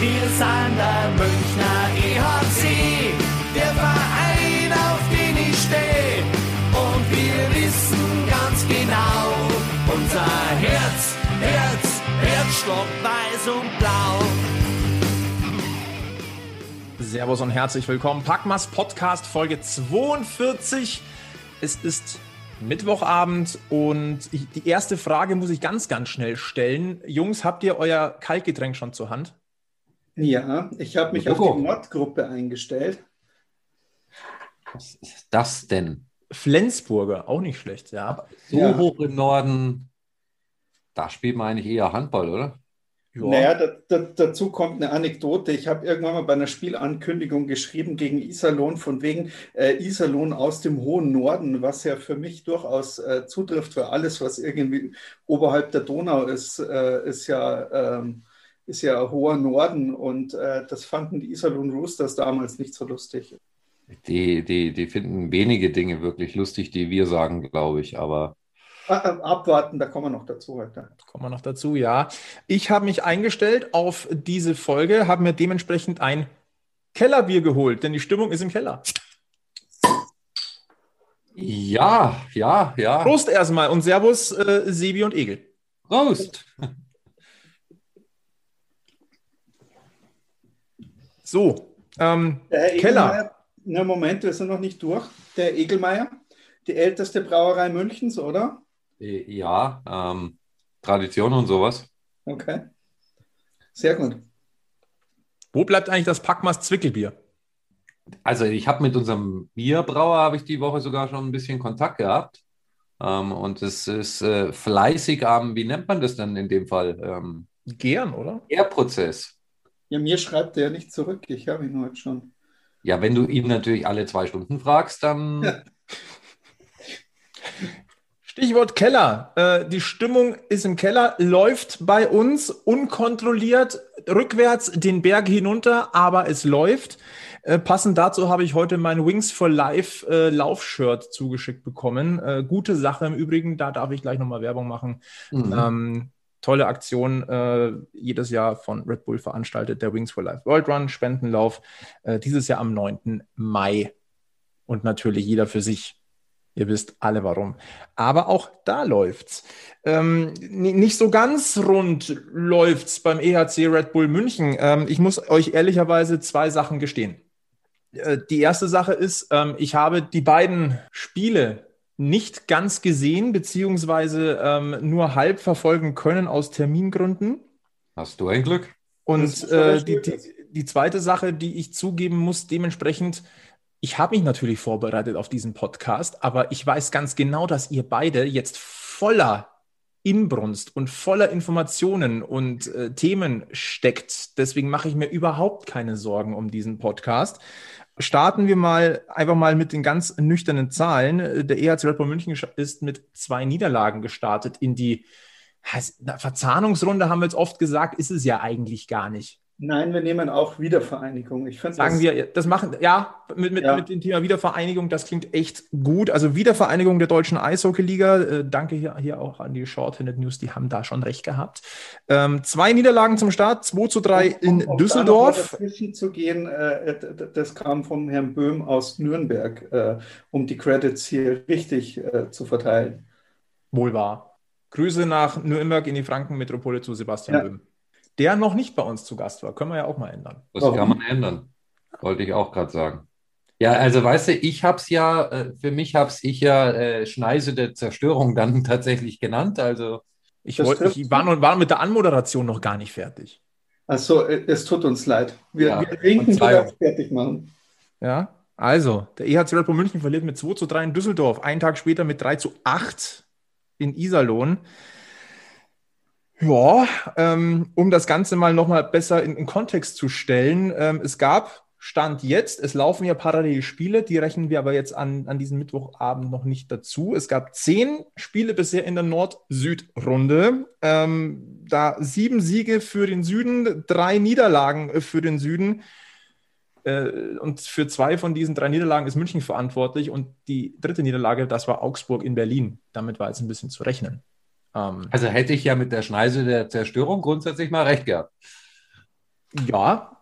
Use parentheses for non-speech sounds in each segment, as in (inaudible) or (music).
Wir sind der Münchner EHC, der Verein, auf den ich stehe. Und wir wissen ganz genau, unser Herz, Herz, Herzstock weiß und blau. Servus und herzlich willkommen. Packmas Podcast Folge 42. Es ist Mittwochabend und die erste Frage muss ich ganz, ganz schnell stellen. Jungs, habt ihr euer Kaltgetränk schon zur Hand? Ja, ich habe mich auf die Nordgruppe eingestellt. Was ist das denn? Flensburger, auch nicht schlecht, ja. So Ja. hoch im Norden, da spielt man eigentlich eher Handball, oder? Ja. Naja, da, da, dazu kommt eine Anekdote. Ich habe irgendwann mal bei einer Spielankündigung geschrieben gegen Iserlohn, von wegen äh, Iserlohn aus dem hohen Norden, was ja für mich durchaus äh, zutrifft, für alles, was irgendwie oberhalb der Donau ist, äh, ist ja, ähm, ist ja hoher Norden und äh, das fanden die Iserlohn Roosters damals nicht so lustig. Die, die, die finden wenige Dinge wirklich lustig, die wir sagen, glaube ich. Aber Äh, abwarten, da kommen wir noch dazu heute. Kommen wir noch dazu, ja. Ich habe mich eingestellt auf diese Folge, habe mir dementsprechend ein Kellerbier geholt, denn die Stimmung ist im Keller. ja, ja, ja. Prost erstmal und Servus, äh, Sebi und Egel. Prost. So, ähm, Der Herr Keller. Na Moment, wir sind noch nicht durch. Der Egelmeier, die älteste Brauerei Münchens, oder? Äh, Ja, ähm, Tradition und sowas. Okay. Sehr gut. wo bleibt eigentlich das Packmas Zwickelbier? Also ich habe mit unserem Bierbrauer, habe ich die Woche sogar schon ein bisschen Kontakt gehabt. Ähm, und es ist äh, fleißig am, wie nennt man das denn in dem Fall? Ähm, Gern, oder? Gärprozess. Ja, mir schreibt er ja nicht zurück. Ich habe ihn heute schon. Ja, wenn du ihn natürlich alle zwei Stunden fragst, dann Ja. (laughs) Stichwort Keller. Äh, die Stimmung ist im Keller, läuft bei uns unkontrolliert rückwärts den Berg hinunter, aber es läuft. Äh, passend dazu habe ich heute mein Wings for Life äh, Laufshirt zugeschickt bekommen. Äh, gute Sache im Übrigen, da darf ich gleich nochmal Werbung machen. Mhm. Ähm, tolle Aktion, äh, jedes Jahr von Red Bull veranstaltet, der Wings for Life World Run, Spendenlauf, äh, dieses Jahr am 9. Mai. Und natürlich jeder für sich. Ihr wisst alle warum. Aber auch da läuft's. Ähm, ni- nicht so ganz rund läuft's beim EHC Red Bull München. Ähm, ich muss euch ehrlicherweise zwei Sachen gestehen. Äh, die erste Sache ist, ähm, ich habe die beiden Spiele nicht ganz gesehen, beziehungsweise ähm, nur halb verfolgen können aus Termingründen. Hast du ein Glück? Und äh, die, die, die zweite Sache, die ich zugeben muss, dementsprechend, ich habe mich natürlich vorbereitet auf diesen Podcast, aber ich weiß ganz genau, dass ihr beide jetzt voller Inbrunst und voller Informationen und äh, Themen steckt. Deswegen mache ich mir überhaupt keine Sorgen um diesen Podcast. Starten wir mal einfach mal mit den ganz nüchternen Zahlen. Der EHC Red Bull München ist mit zwei Niederlagen gestartet in die Verzahnungsrunde, haben wir jetzt oft gesagt, ist es ja eigentlich gar nicht. Nein, wir nehmen auch Wiedervereinigung. Ich Sagen wir, das machen, ja, mit, mit, Ja. mit dem Thema Wiedervereinigung, das klingt echt gut. Also Wiedervereinigung der deutschen Eishockeyliga, äh, danke hier, hier auch an die Shorthanded News, die haben da schon recht gehabt. Ähm, zwei Niederlagen zum Start, 2 zu 3 in Düsseldorf. Dazwischen zu gehen, äh, d- das kam vom Herrn Böhm aus Nürnberg, äh, um die Credits hier richtig äh, zu verteilen. Wohl wahr. Grüße nach Nürnberg in die Frankenmetropole zu Sebastian Ja. Böhm. Der noch nicht bei uns zu Gast war, können wir ja auch mal ändern. Das Warum? kann man ändern. Wollte ich auch gerade sagen. Ja, also weißt du, ich habe es ja, äh, für mich habe es ich ja äh, Schneise der Zerstörung dann (laughs) tatsächlich genannt. Also Ich, Das wollte, trifft ich war, noch, war mit der Anmoderation noch gar nicht fertig. Also, äh, es tut uns leid. Wir, Ja, wir du Verzeihung. darfst fertig machen. Ja, also, der EHC Red Bull München verliert mit 2 zu 3 in Düsseldorf, einen Tag später mit 3 zu 8 in Iserlohn. Ja, ähm, um das Ganze mal nochmal besser in, in Kontext zu stellen, ähm, es gab Stand jetzt, es laufen ja parallel Spiele, die rechnen wir aber jetzt an, an diesem Mittwochabend noch nicht dazu. Es gab zehn Spiele bisher in der Nord-Süd-Runde. Ähm, da sieben Siege für den Süden, drei Niederlagen für den Süden. Äh, und für zwei von diesen drei Niederlagen ist München verantwortlich. Und die dritte Niederlage, das war Augsburg in Berlin. Damit war jetzt ein bisschen zu rechnen. Ähm, Also hätte ich ja mit der Schneise der Zerstörung grundsätzlich mal recht gehabt. Ja,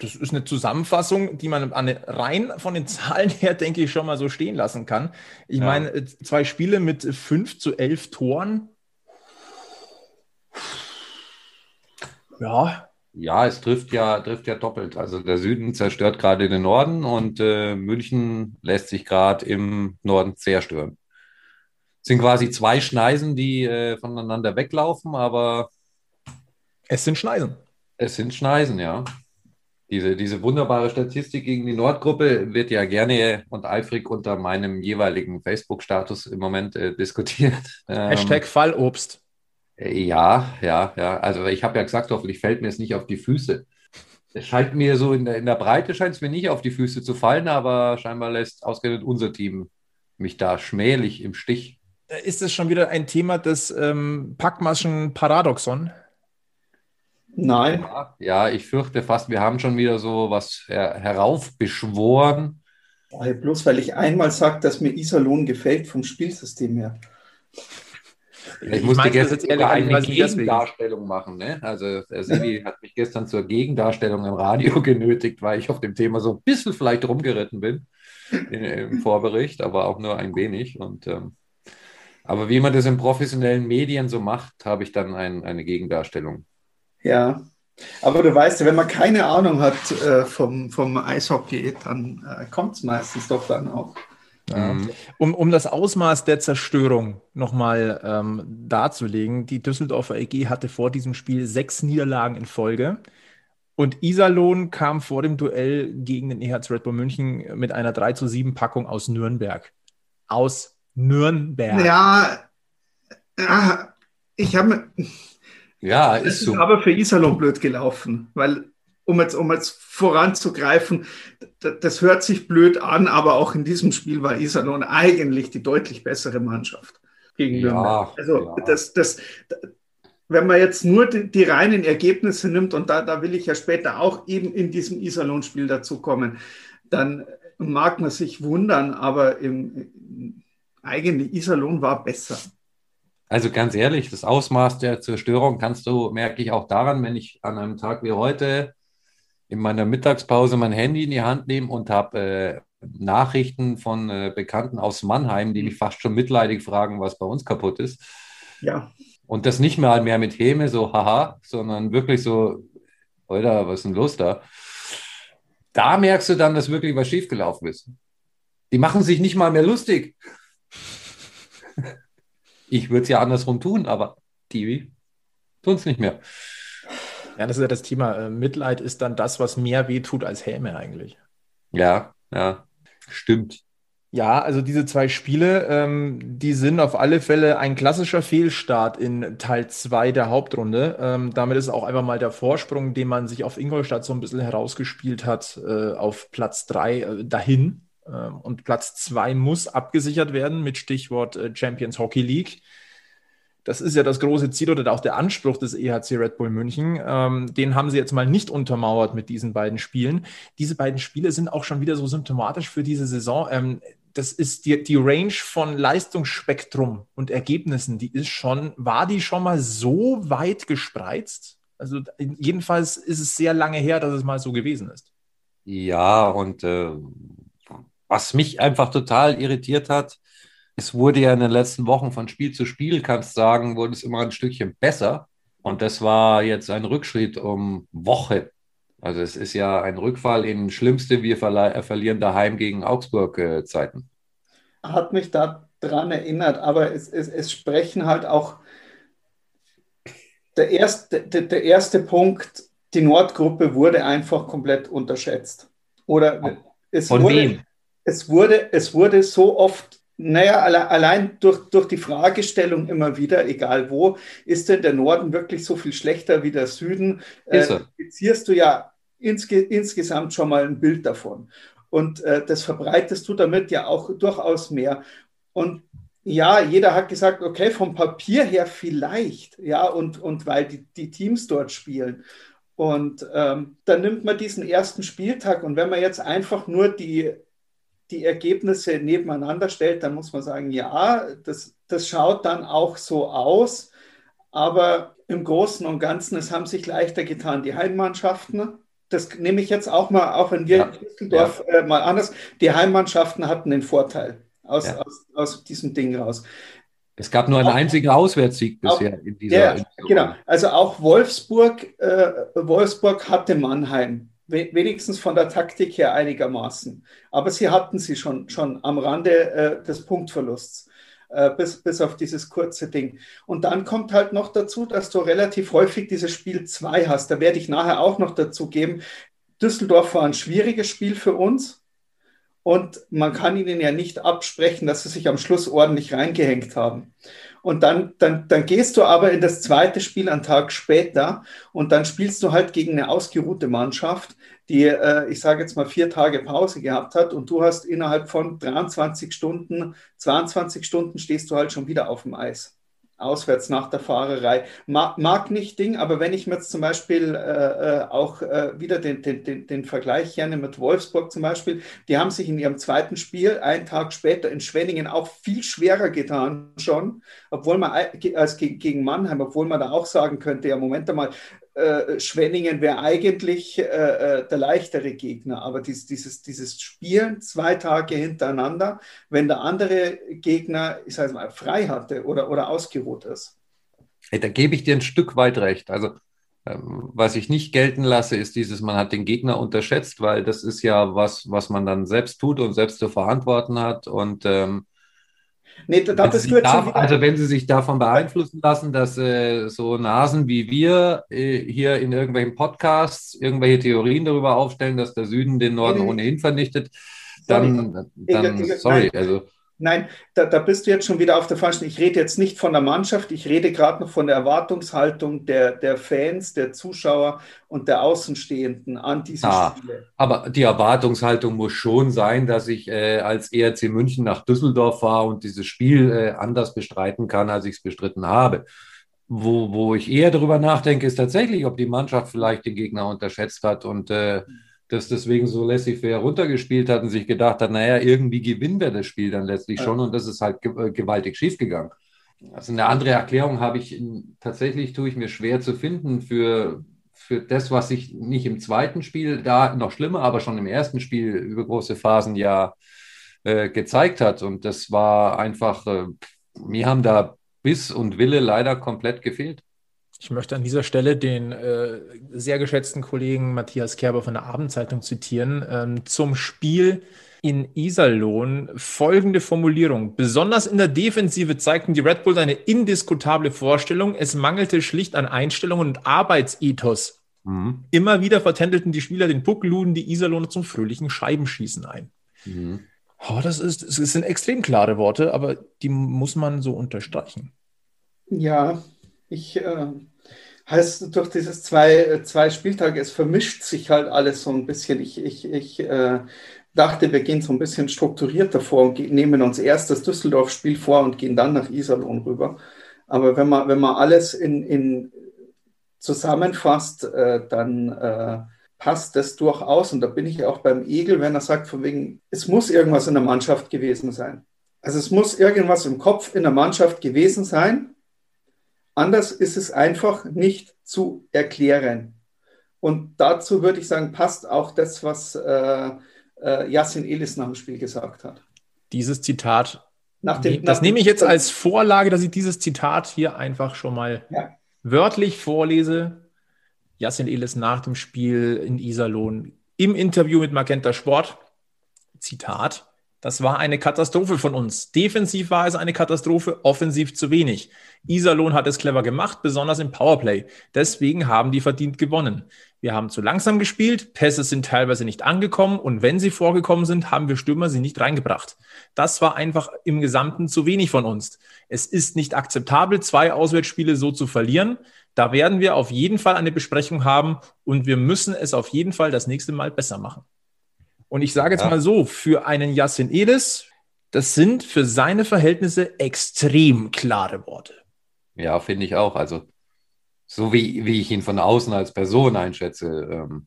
das ist eine Zusammenfassung, die man rein von den Zahlen her, denke ich, schon mal so stehen lassen kann. Ich ja. meine, äh, zwei Spiele mit 5 zu 11 Toren. Ja. Ja, es trifft ja, trifft ja doppelt. Also der Süden zerstört gerade den Norden und äh, München lässt sich gerade im Norden zerstören. Es sind quasi zwei Schneisen, die äh, voneinander weglaufen, aber. Es sind Schneisen. Es sind Schneisen, ja. Diese, diese wunderbare Statistik gegen die Nordgruppe wird ja gerne und eifrig unter meinem jeweiligen Facebook-Status im Moment äh, diskutiert. (laughs) Ähm, Hashtag Fallobst. Äh, ja, ja, ja. Also ich habe ja gesagt, hoffentlich fällt mir es nicht auf die Füße. Es scheint mir so in der, in der Breite scheint es mir nicht auf die Füße zu fallen, aber scheinbar lässt ausgerechnet unser Team mich da schmählich im Stich. Ist es schon wieder ein Thema des ähm, Packmaschen-Paradoxon? Nein. Ja, ich fürchte fast, wir haben schon wieder so was her heraufbeschworen. Ja, bloß weil ich einmal sage, dass mir Iserlohn gefällt vom Spielsystem her. Ich, ich musste gestern jetzt eine Gegendarstellung machen. Ne? Also der Sebi hat mich gestern zur Gegendarstellung im Radio (laughs) genötigt, weil ich auf dem Thema so ein bisschen vielleicht rumgeritten bin in, im Vorbericht, aber auch nur ein wenig. Und, ähm, aber wie man das in professionellen Medien so macht, habe ich dann ein, eine Gegendarstellung ja, aber du weißt, wenn man keine Ahnung hat äh, vom, vom Eishockey, dann äh, kommt es meistens doch dann auch. Ja. Um, um das Ausmaß der Zerstörung nochmal ähm, darzulegen, die Düsseldorfer EG hatte vor diesem Spiel sechs Niederlagen in Folge. Und Iserlohn kam vor dem Duell gegen den EHC Red Bull München mit einer 3 zu 7 Packung aus Nürnberg. Aus Nürnberg. Ja, ja ich habe ja, ist so. Aber für Iserlohn blöd gelaufen, weil, um jetzt, um jetzt voranzugreifen, das hört sich blöd an, aber auch in diesem Spiel war Iserlohn eigentlich die deutlich bessere Mannschaft gegen ja, Nürnberg. Also, ja. das, das, wenn man jetzt nur die, die, reinen Ergebnisse nimmt, und da, da will ich ja später auch eben in diesem Iserlohn-Spiel dazu kommen, dann mag man sich wundern, aber im, eigentlich Iserlohn war besser. Also ganz ehrlich, das Ausmaß der Zerstörung kannst du, merke ich auch daran, wenn ich an einem Tag wie heute in meiner Mittagspause mein Handy in die Hand nehme und habe äh, Nachrichten von äh, Bekannten aus Mannheim, die mich fast schon mitleidig fragen, was bei uns kaputt ist. Ja. Und das nicht mal mehr mit Häme, so haha, sondern wirklich so, Alter, was ist denn los da? Da merkst du dann, dass wirklich was schiefgelaufen ist. Die machen sich nicht mal mehr lustig. Ich würde es ja andersrum tun, aber die tun es nicht mehr. Ja, das ist ja das Thema. Äh, Mitleid ist dann das, was mehr wehtut als Häme eigentlich. Ja, ja, stimmt. Ja, also diese zwei Spiele, ähm, die sind auf alle Fälle ein klassischer Fehlstart in Teil 2 der Hauptrunde. Ähm, damit ist auch einfach mal der Vorsprung, den man sich auf Ingolstadt so ein bisschen herausgespielt hat, äh, auf Platz 3 äh, dahin. Ähm, und Platz zwei muss abgesichert werden mit Stichwort äh, Champions Hockey League. Das ist ja das große Ziel oder auch der Anspruch des EHC Red Bull München. Ähm, den haben sie jetzt mal nicht untermauert mit diesen beiden Spielen. Diese beiden Spiele sind auch schon wieder so symptomatisch für diese Saison. Ähm, das ist die, die Range von Leistungsspektrum und Ergebnissen, die ist schon, war die schon mal so weit gespreizt? Also jedenfalls ist es sehr lange her, dass es mal so gewesen ist. Ja, und äh, was mich einfach total irritiert hat, es wurde ja in den letzten Wochen von Spiel zu Spiel, kannst sagen, wurde es immer ein Stückchen besser. Und das war jetzt ein Rückschritt um Woche. Also es ist ja ein Rückfall in schlimmste, wir äh, verlieren daheim gegen Augsburg äh, Zeiten. Hat mich daran erinnert, aber es, es, es sprechen halt auch der erste, der, der erste Punkt, die Nordgruppe wurde einfach komplett unterschätzt. Oder es Von wurde, wem? Es wurde, es wurde so oft, naja, allein durch, durch die Fragestellung immer wieder, egal wo, ist denn der Norden wirklich so viel schlechter wie der Süden? Ist er. Äh, du ja insge insgesamt schon mal ein Bild davon. Und äh, das verbreitest du damit ja auch durchaus mehr. Und ja, jeder hat gesagt, okay, vom Papier her vielleicht, ja, und, und weil die, die Teams dort spielen. Und ähm, dann nimmt man diesen ersten Spieltag und wenn man jetzt einfach nur die die Ergebnisse nebeneinander stellt, dann muss man sagen, ja, das, das schaut dann auch so aus. aber im Großen und Ganzen, es haben sich leichter getan, die Heimmannschaften. Das nehme ich jetzt auch mal, auch wenn wir ja. in Düsseldorf ja. äh, mal anders. Die Heimmannschaften hatten den Vorteil aus, ja. aus, aus diesem Ding raus. Es gab nur einen einzigen Auswärtssieg bisher auch, in dieser. In genau, also auch Wolfsburg, äh, Wolfsburg hatte Mannheim wenigstens von der Taktik her einigermaßen. Aber sie hatten sie schon, schon am Rande äh, des Punktverlusts, äh, bis, bis auf dieses kurze Ding. Und dann kommt halt noch dazu, dass du relativ häufig dieses Spiel 2 hast. Da werde ich nachher auch noch dazu geben. Düsseldorf war ein schwieriges Spiel für uns. Und man kann ihnen ja nicht absprechen, dass sie sich am Schluss ordentlich reingehängt haben. Und dann, dann, dann gehst du aber in das zweite Spiel einen Tag später und dann spielst du halt gegen eine ausgeruhte Mannschaft, die, äh, ich sage jetzt mal, vier Tage Pause gehabt hat und du hast innerhalb von 23 Stunden, 22 Stunden stehst du halt schon wieder auf dem Eis auswärts nach der Fahrerei. Mag, mag nicht Ding, aber wenn ich mir jetzt zum Beispiel äh, äh, auch äh, wieder den, den, den, den Vergleich gerne mit Wolfsburg zum Beispiel, die haben sich in ihrem zweiten Spiel einen Tag später in Schwenningen auch viel schwerer getan schon, obwohl man als gegen Mannheim, obwohl man da auch sagen könnte, ja, Moment einmal, äh, Schwenningen wäre eigentlich äh, äh, der leichtere Gegner. Aber dies, dieses, dieses Spielen zwei Tage hintereinander, wenn der andere Gegner, ich sage mal, frei hatte oder, oder ausgeruht ist. Hey, da gebe ich dir ein Stück weit recht. Also ähm, was ich nicht gelten lasse, ist dieses, man hat den Gegner unterschätzt, weil das ist ja was, was man dann selbst tut und selbst zu verantworten hat. Und ähm, Nee, da, das gehört darf, also wenn Sie sich davon beeinflussen lassen, dass äh, so Nasen wie wir äh, hier in irgendwelchen Podcasts irgendwelche Theorien darüber aufstellen, dass der Süden den Norden ohnehin vernichtet, dann, dann, sorry also Nein, da, da, bist du jetzt schon wieder auf der falschen. Ich rede jetzt nicht von der Mannschaft, ich rede gerade noch von der Erwartungshaltung der, der Fans, der Zuschauer und der Außenstehenden an diese ah, Spiele. Aber die Erwartungshaltung muss schon sein, dass ich äh, als ERC München nach Düsseldorf fahre und dieses Spiel äh, anders bestreiten kann, als ich es bestritten habe. Wo, wo ich eher darüber nachdenke, ist tatsächlich, ob die Mannschaft vielleicht den Gegner unterschätzt hat und äh, das deswegen so laissez-faire runtergespielt hat und sich gedacht hat, naja, irgendwie gewinnen wir das Spiel dann letztlich schon und das ist halt äh, gewaltig schiefgegangen. Also eine andere Erklärung habe ich tatsächlich, tue ich mir schwer zu finden für, für das, was sich nicht im zweiten Spiel, da noch schlimmer, aber schon im ersten Spiel über große Phasen ja äh, gezeigt hat. Und das war einfach, äh, mir haben da Biss und Wille leider komplett gefehlt. Ich möchte an dieser Stelle den äh, sehr geschätzten Kollegen Matthias Kerber von der Abendzeitung zitieren. Ähm, zum Spiel in Iserlohn folgende Formulierung. Besonders in der Defensive zeigten die Red Bulls eine indiskutable Vorstellung. Es mangelte schlicht an Einstellungen und Arbeitsethos. Mhm. Immer wieder vertändelten die Spieler den Puck, luden die Iserlohner zum fröhlichen Scheibenschießen ein. Mhm. Oh, das, ist, das sind extrem klare Worte, aber die muss man so unterstreichen. Ja, ich äh, heißt durch dieses zwei, zwei Spieltage, es vermischt sich halt alles so ein bisschen. Ich, ich, ich äh, dachte, wir gehen so ein bisschen strukturierter vor und nehmen uns erst das Düsseldorf-Spiel vor und gehen dann nach Iserlohn rüber. Aber wenn man, wenn man alles in, in zusammenfasst, äh, dann äh, passt das durchaus. Und da bin ich auch beim Egel, wenn er sagt, von wegen, es muss irgendwas in der Mannschaft gewesen sein. Also es muss irgendwas im Kopf in der Mannschaft gewesen sein, Anders ist es einfach nicht zu erklären. Und dazu würde ich sagen, passt auch das, was äh, äh, Yassin Elis nach dem Spiel gesagt hat. Dieses Zitat, nach dem, das nach nehme ich jetzt als Vorlage, dass ich dieses Zitat hier einfach schon mal ja. wörtlich vorlese. Yassin Elis nach dem Spiel in Iserlohn im Interview mit Magenta Sport. Zitat. Das war eine Katastrophe von uns. Defensiv war es eine Katastrophe, offensiv zu wenig. Iserlohn hat es clever gemacht, besonders im Powerplay. Deswegen haben die verdient gewonnen. Wir haben zu langsam gespielt, Pässe sind teilweise nicht angekommen und wenn sie vorgekommen sind, haben wir Stürmer sie nicht reingebracht. Das war einfach im Gesamten zu wenig von uns. Es ist nicht akzeptabel, zwei Auswärtsspiele so zu verlieren. Da werden wir auf jeden Fall eine Besprechung haben und wir müssen es auf jeden Fall das nächste Mal besser machen. Und ich sage jetzt ja. mal so, für einen Yassin Elis, das sind für seine Verhältnisse extrem klare Worte. Ja, finde ich auch. Also, so wie, wie ich ihn von außen als Person einschätze, ähm,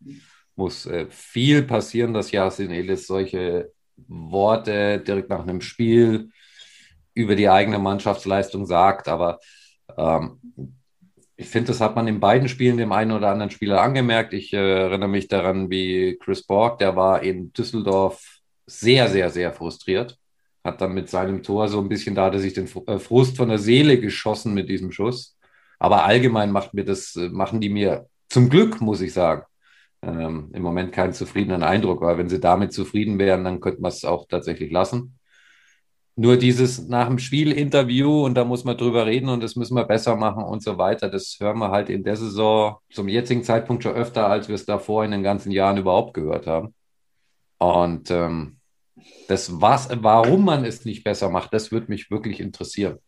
muss äh, viel passieren, dass Yassin Elis solche Worte direkt nach einem Spiel über die eigene Mannschaftsleistung sagt. Aber ähm, Ich finde, das hat man in beiden Spielen dem einen oder anderen Spieler angemerkt. Ich äh, erinnere mich daran, wie Chris Borg, der war in Düsseldorf sehr, sehr, sehr frustriert. Hat dann mit seinem Tor so ein bisschen, da hat er sich den äh, Frust von der Seele geschossen mit diesem Schuss. Aber allgemein macht mir das, äh, machen die mir zum Glück, muss ich sagen, ähm, im Moment keinen zufriedenen Eindruck. Weil wenn sie damit zufrieden wären, dann könnte man es auch tatsächlich lassen. Nur dieses nach dem Spiel-Interview und da muss man drüber reden und das müssen wir besser machen und so weiter, das hören wir halt in der Saison zum jetzigen Zeitpunkt schon öfter, als wir es davor in den ganzen Jahren überhaupt gehört haben. Und ähm, das, was, warum man es nicht besser macht, das würde mich wirklich interessieren.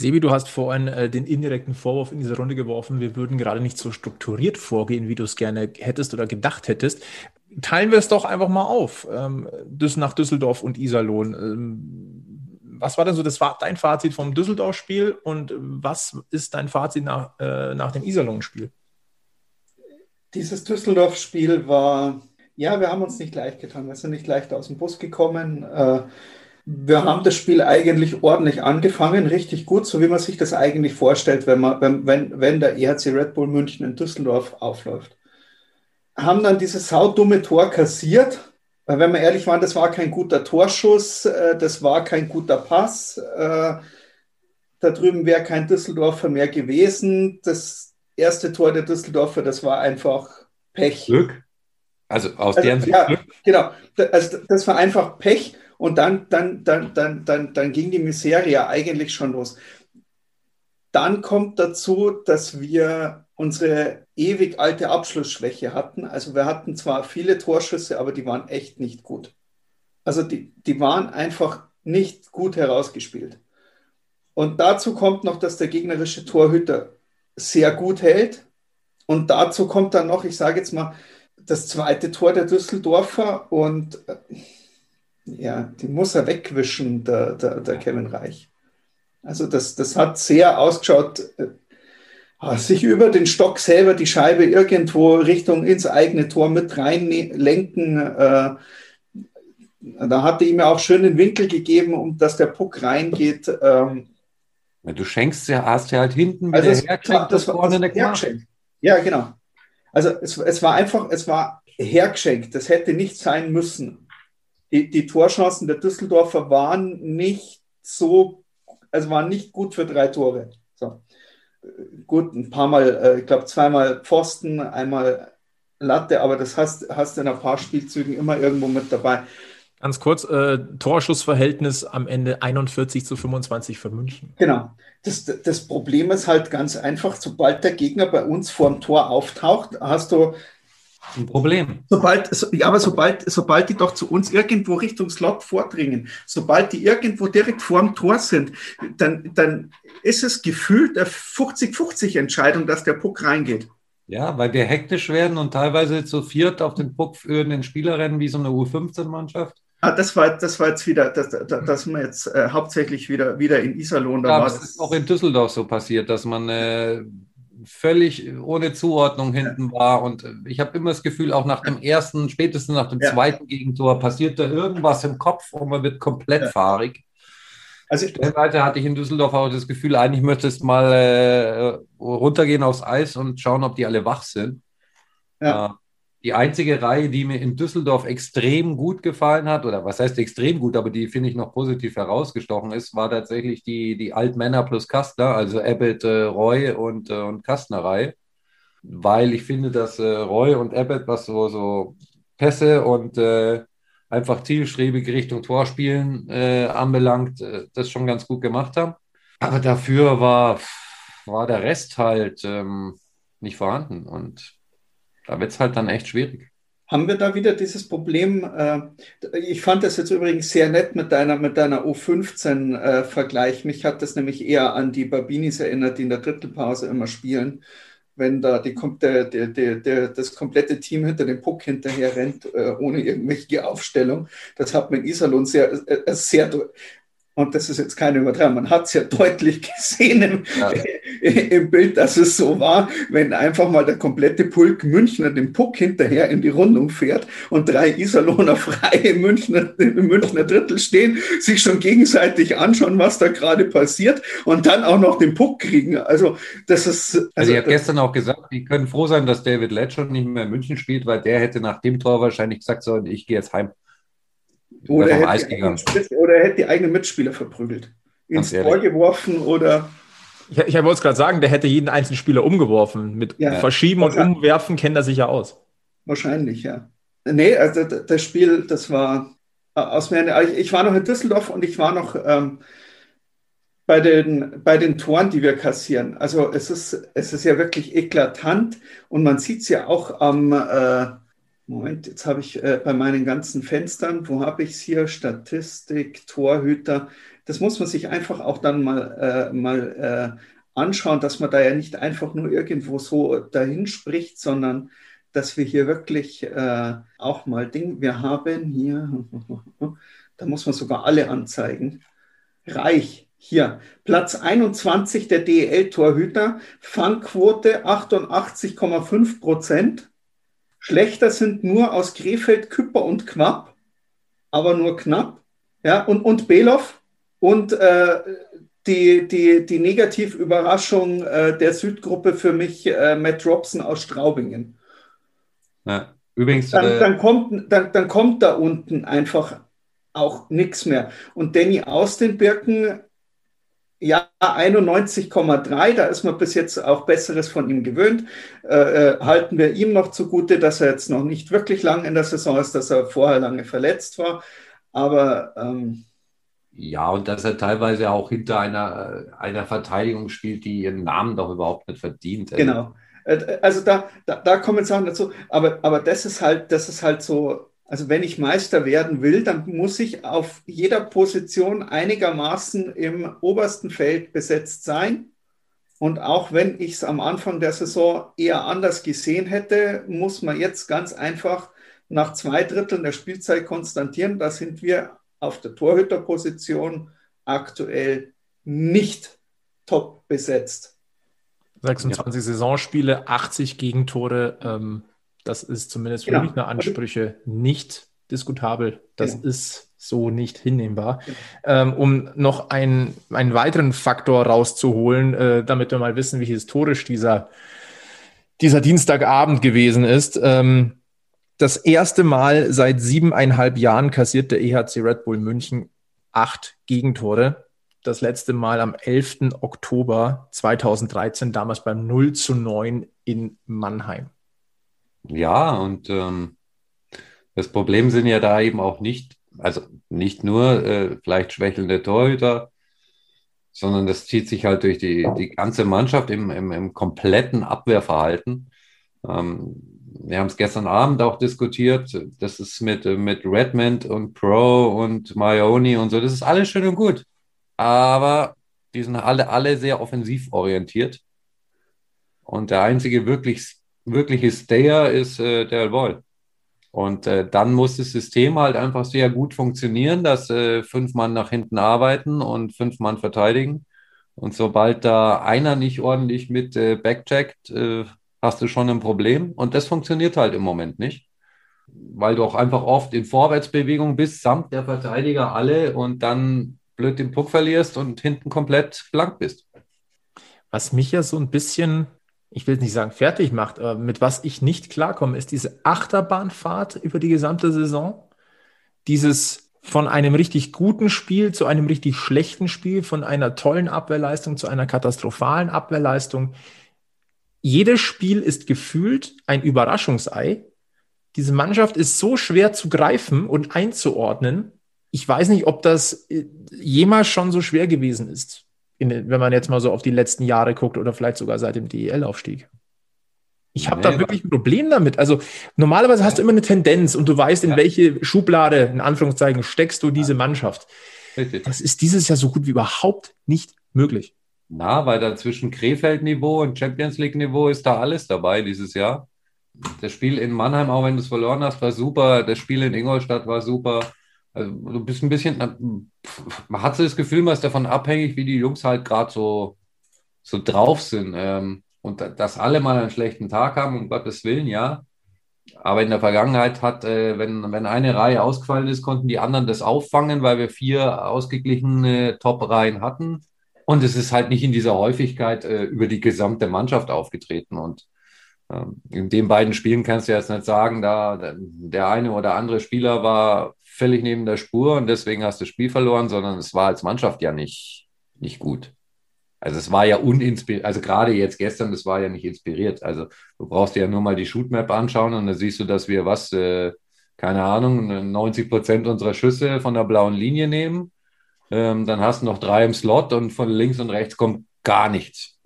Sebi, du hast vorhin äh, den indirekten Vorwurf in diese Runde geworfen, wir würden gerade nicht so strukturiert vorgehen, wie du es gerne hättest oder gedacht hättest. Teilen wir es doch einfach mal auf, ähm, nach Düsseldorf und Iserlohn. Ähm, was war denn so das, dein Fazit vom Düsseldorf-Spiel und was ist dein Fazit nach, äh, nach dem Iserlohn-Spiel? Dieses Düsseldorf-Spiel war ja, wir haben uns nicht leicht getan. Wir sind nicht leicht aus dem Bus gekommen. Äh, wir haben das Spiel eigentlich ordentlich angefangen, richtig gut, so wie man sich das eigentlich vorstellt, wenn, man, wenn, wenn, wenn der EHC Red Bull München in Düsseldorf aufläuft. Haben dann dieses saudumme Tor kassiert, weil wenn wir ehrlich waren, das war kein guter Torschuss, äh, das war kein guter Pass. Äh, da drüben wäre kein Düsseldorfer mehr gewesen. Das erste Tor der Düsseldorfer, das war einfach Pech. Glück. Also aus also, deren Sicht. Ja, genau. Also das war einfach Pech und dann, dann, dann, dann, dann, dann ging die Miserie eigentlich schon los. Dann kommt dazu, dass wir unsere ewig alte Abschlussschwäche hatten. Also wir hatten zwar viele Torschüsse, aber die waren echt nicht gut. Also die, die waren einfach nicht gut herausgespielt. Und dazu kommt noch, dass der gegnerische Torhüter sehr gut hält. Und dazu kommt dann noch, ich sage jetzt mal, das zweite Tor der Düsseldorfer und äh, ja, die muss er wegwischen, der, der, der Kevin Reich. Also das, das hat sehr ausgeschaut, äh, sich über den Stock selber die Scheibe irgendwo Richtung ins eigene Tor mit reinlenken. Äh, da hatte ihm ja auch schön den Winkel gegeben, um dass der Puck reingeht. Ähm, du schenkst ja, hast ja halt hinten also wieder hergeschenkt, das, vorne das, das Ja, genau. Also es, es war einfach, es war hergeschenkt. Das hätte nicht sein müssen. Die, die Torchancen der Düsseldorfer waren nicht so, also waren nicht gut für drei Tore. So. Gut, ein paar Mal, äh, ich glaube zweimal Pfosten, einmal Latte, aber das hast, hast du in ein paar Spielzügen immer irgendwo mit dabei. Ganz kurz, äh, Torschussverhältnis am Ende 41 zu 25 für München. Genau. Das, das Problem ist halt ganz einfach, sobald der Gegner bei uns vor dem Tor auftaucht, hast du ein Problem. Sobald, ja, aber sobald, sobald die doch zu uns irgendwo Richtung Slot vordringen, sobald die irgendwo direkt vor dem Tor sind, dann, dann ist es gefühlt eine 50-50 Entscheidung, dass der Puck reingeht. Ja, weil wir hektisch werden und teilweise zu viert auf den Puck führen den Spielerrennen wie so eine U15-Mannschaft. Ah, das war, das war jetzt wieder, das, das, das wir jetzt äh, hauptsächlich wieder, wieder in Iserlohn. Da ja, war das ist auch in Düsseldorf so passiert, dass man äh, völlig ohne Zuordnung hinten war. Und äh, ich habe immer das Gefühl, auch nach dem ersten, spätestens nach dem ja. zweiten Gegentor, passiert da irgendwas im Kopf und man wird komplett ja. fahrig. Also Stellenweise hatte ich in Düsseldorf auch das Gefühl, eigentlich müsstest mal äh, runtergehen aufs Eis und schauen, ob die alle wach sind. Ja. Die einzige Reihe, die mir in Düsseldorf extrem gut gefallen hat, oder was heißt extrem gut, aber die finde ich noch positiv herausgestochen ist, war tatsächlich die, die Altmänner plus Kastner, also Abbott, äh, Roy und, äh, und Kastner Reihe. Weil ich finde, dass äh, Roy und Abbott, was so, so Pässe und äh, einfach zielstrebig Richtung Torspielen äh, anbelangt, äh, das schon ganz gut gemacht haben. Aber dafür war, war der Rest halt ähm, nicht vorhanden. Und da wird es halt dann echt schwierig. Haben wir da wieder dieses Problem? Äh, ich fand das jetzt übrigens sehr nett mit deiner, mit deiner U15-Vergleich. Mich hat das nämlich eher an die Babinis erinnert, die in der Drittelpause immer spielen wenn da die, der, der, der, das komplette Team hinter dem Puck hinterher rennt, äh, ohne irgendwelche Aufstellung. Das hat in Iserlohn sehr, äh, sehr und das ist jetzt keine Übertreibung, man hat es ja (laughs) deutlich gesehen im, ja. (laughs) im, Bild, dass es so war, wenn einfach mal der komplette Pulk Münchner den Puck hinterher in die Rundung fährt und drei Iserlohner (laughs) freie Münchner, im Münchner Drittel stehen, sich schon gegenseitig anschauen, was da gerade passiert und dann auch noch den Puck kriegen. Also das ist... Also, also ich habe gestern auch gesagt, die können froh sein, dass David Letcher nicht mehr in München spielt, weil der hätte nach dem Tor wahrscheinlich gesagt, so, ich gehe jetzt heim. Oder er, hätte oder er hätte die eigenen Mitspieler verprügelt. Ins Tor geworfen oder. Ich, ich wollte es gerade sagen, der hätte jeden einzelnen Spieler umgeworfen. Mit ja, Verschieben und Umwerfen kennt er sich ja aus. Wahrscheinlich, ja. Nee, also das Spiel, das war äh, aus mir. Ich war noch in Düsseldorf und ich war noch ähm, bei, den, bei den Toren, die wir kassieren. Also es ist, es ist ja wirklich eklatant und man sieht es ja auch am. Äh, Moment, jetzt habe ich äh, bei meinen ganzen Fenstern, wo habe ich es hier? Statistik, Torhüter. Das muss man sich einfach auch dann mal, äh, mal äh, anschauen, dass man da ja nicht einfach nur irgendwo so dahin spricht, sondern dass wir hier wirklich äh, auch mal Ding, wir haben hier, (laughs) da muss man sogar alle anzeigen. Reich, hier, Platz 21 der DEL-Torhüter, Fangquote 88,5 Prozent. Schlechter sind nur aus Krefeld, Küpper und Quapp, aber nur knapp. Ja, und, und Belov und äh, die, die, die Negativüberraschung äh, der Südgruppe für mich äh, Matt Robson aus Straubingen. Ja, übrigens. Dann, äh, dann, kommt, dann, dann kommt da unten einfach auch nichts mehr. Und Danny aus den Birken ja, 91,3, da ist man bis jetzt auch Besseres von ihm gewöhnt. Äh, äh, halten wir ihm noch zugute, dass er jetzt noch nicht wirklich lang in der Saison ist, dass er vorher lange verletzt war. Aber ähm, ja, und dass er teilweise auch hinter einer, einer Verteidigung spielt, die ihren Namen doch überhaupt nicht verdient. Genau. Äh, also da, da, da kommen Sachen dazu. Aber, aber das ist halt, das ist halt so also wenn ich Meister werden will, dann muss ich auf jeder Position einigermaßen im obersten Feld besetzt sein. Und auch wenn ich es am Anfang der Saison eher anders gesehen hätte, muss man jetzt ganz einfach nach zwei Dritteln der Spielzeit konstatieren, da sind wir auf der Torhüterposition aktuell nicht top besetzt. 26 ja. Saisonspiele, 80 Gegentore. Ähm, das ist zumindest für genau. Ansprüche nicht diskutabel. Das genau. ist so nicht hinnehmbar. Genau. Ähm, um noch ein, einen weiteren Faktor rauszuholen, äh, damit wir mal wissen, wie historisch dieser, dieser Dienstagabend gewesen ist. Ähm, das erste Mal seit siebeneinhalb Jahren kassiert der EHC Red Bull München acht Gegentore. Das letzte Mal am 11. Oktober 2013, damals beim 0 zu 9 in Mannheim. Ja, und ähm, das Problem sind ja da eben auch nicht, also nicht nur äh, vielleicht schwächelnde Torhüter, sondern das zieht sich halt durch die, die ganze Mannschaft im, im, im kompletten Abwehrverhalten. Ähm, wir haben es gestern Abend auch diskutiert. Das ist mit, mit Redmond und Pro und Marioni und so. Das ist alles schön und gut. Aber die sind alle, alle sehr offensiv orientiert. Und der einzige wirklich wirkliche Stayer ist äh, der Wall. Und äh, dann muss das System halt einfach sehr gut funktionieren, dass äh, fünf Mann nach hinten arbeiten und fünf Mann verteidigen. Und sobald da einer nicht ordentlich mit äh, backcheckt, äh, hast du schon ein Problem. Und das funktioniert halt im Moment nicht, weil du auch einfach oft in Vorwärtsbewegung bist, samt der Verteidiger alle und dann blöd den Puck verlierst und hinten komplett blank bist. Was mich ja so ein bisschen ich will nicht sagen fertig macht, aber mit was ich nicht klarkomme, ist diese Achterbahnfahrt über die gesamte Saison. Dieses von einem richtig guten Spiel zu einem richtig schlechten Spiel, von einer tollen Abwehrleistung zu einer katastrophalen Abwehrleistung. Jedes Spiel ist gefühlt ein Überraschungsei. Diese Mannschaft ist so schwer zu greifen und einzuordnen. Ich weiß nicht, ob das äh, jemals schon so schwer gewesen ist in, wenn man jetzt mal so auf die letzten Jahre guckt oder vielleicht sogar seit dem DEL-Aufstieg. Ich habe nee, da wirklich ein Problem damit. Also normalerweise hast du immer eine Tendenz und du weißt, in ja. welche Schublade, in Anführungszeichen, steckst du diese Mannschaft. Richtig. Das ist dieses Jahr so gut wie überhaupt nicht möglich. Na, weil da zwischen Krefeld-Niveau und Champions League-Niveau ist da alles dabei dieses Jahr. Das Spiel in Mannheim, auch wenn du es verloren hast, war super. Das Spiel in Ingolstadt war super. Also du bist ein bisschen, man hat so das Gefühl, man ist davon abhängig, wie die Jungs halt gerade so, so drauf sind. Ähm, und dass alle mal einen schlechten Tag haben, um Gottes Willen, ja. Aber in der Vergangenheit hat, äh, wenn, wenn eine Reihe ausgefallen ist, konnten die anderen das auffangen, weil wir vier ausgeglichene Top-Reihen hatten. Und es ist halt nicht in dieser Häufigkeit äh, über die gesamte Mannschaft aufgetreten. Und ähm, in den beiden Spielen kannst du jetzt nicht sagen, da der eine oder andere Spieler war völlig neben der Spur und deswegen hast du das Spiel verloren, sondern es war als Mannschaft ja nicht, nicht gut. Also es war ja uninspiriert, also gerade jetzt gestern, das war ja nicht inspiriert. Also du brauchst dir ja nur mal die Shootmap anschauen und dann siehst du, dass wir was, äh, keine Ahnung, 90 Prozent unserer Schüsse von der blauen Linie nehmen. Ähm, dann hast du noch drei im Slot und von links und rechts kommt gar nichts.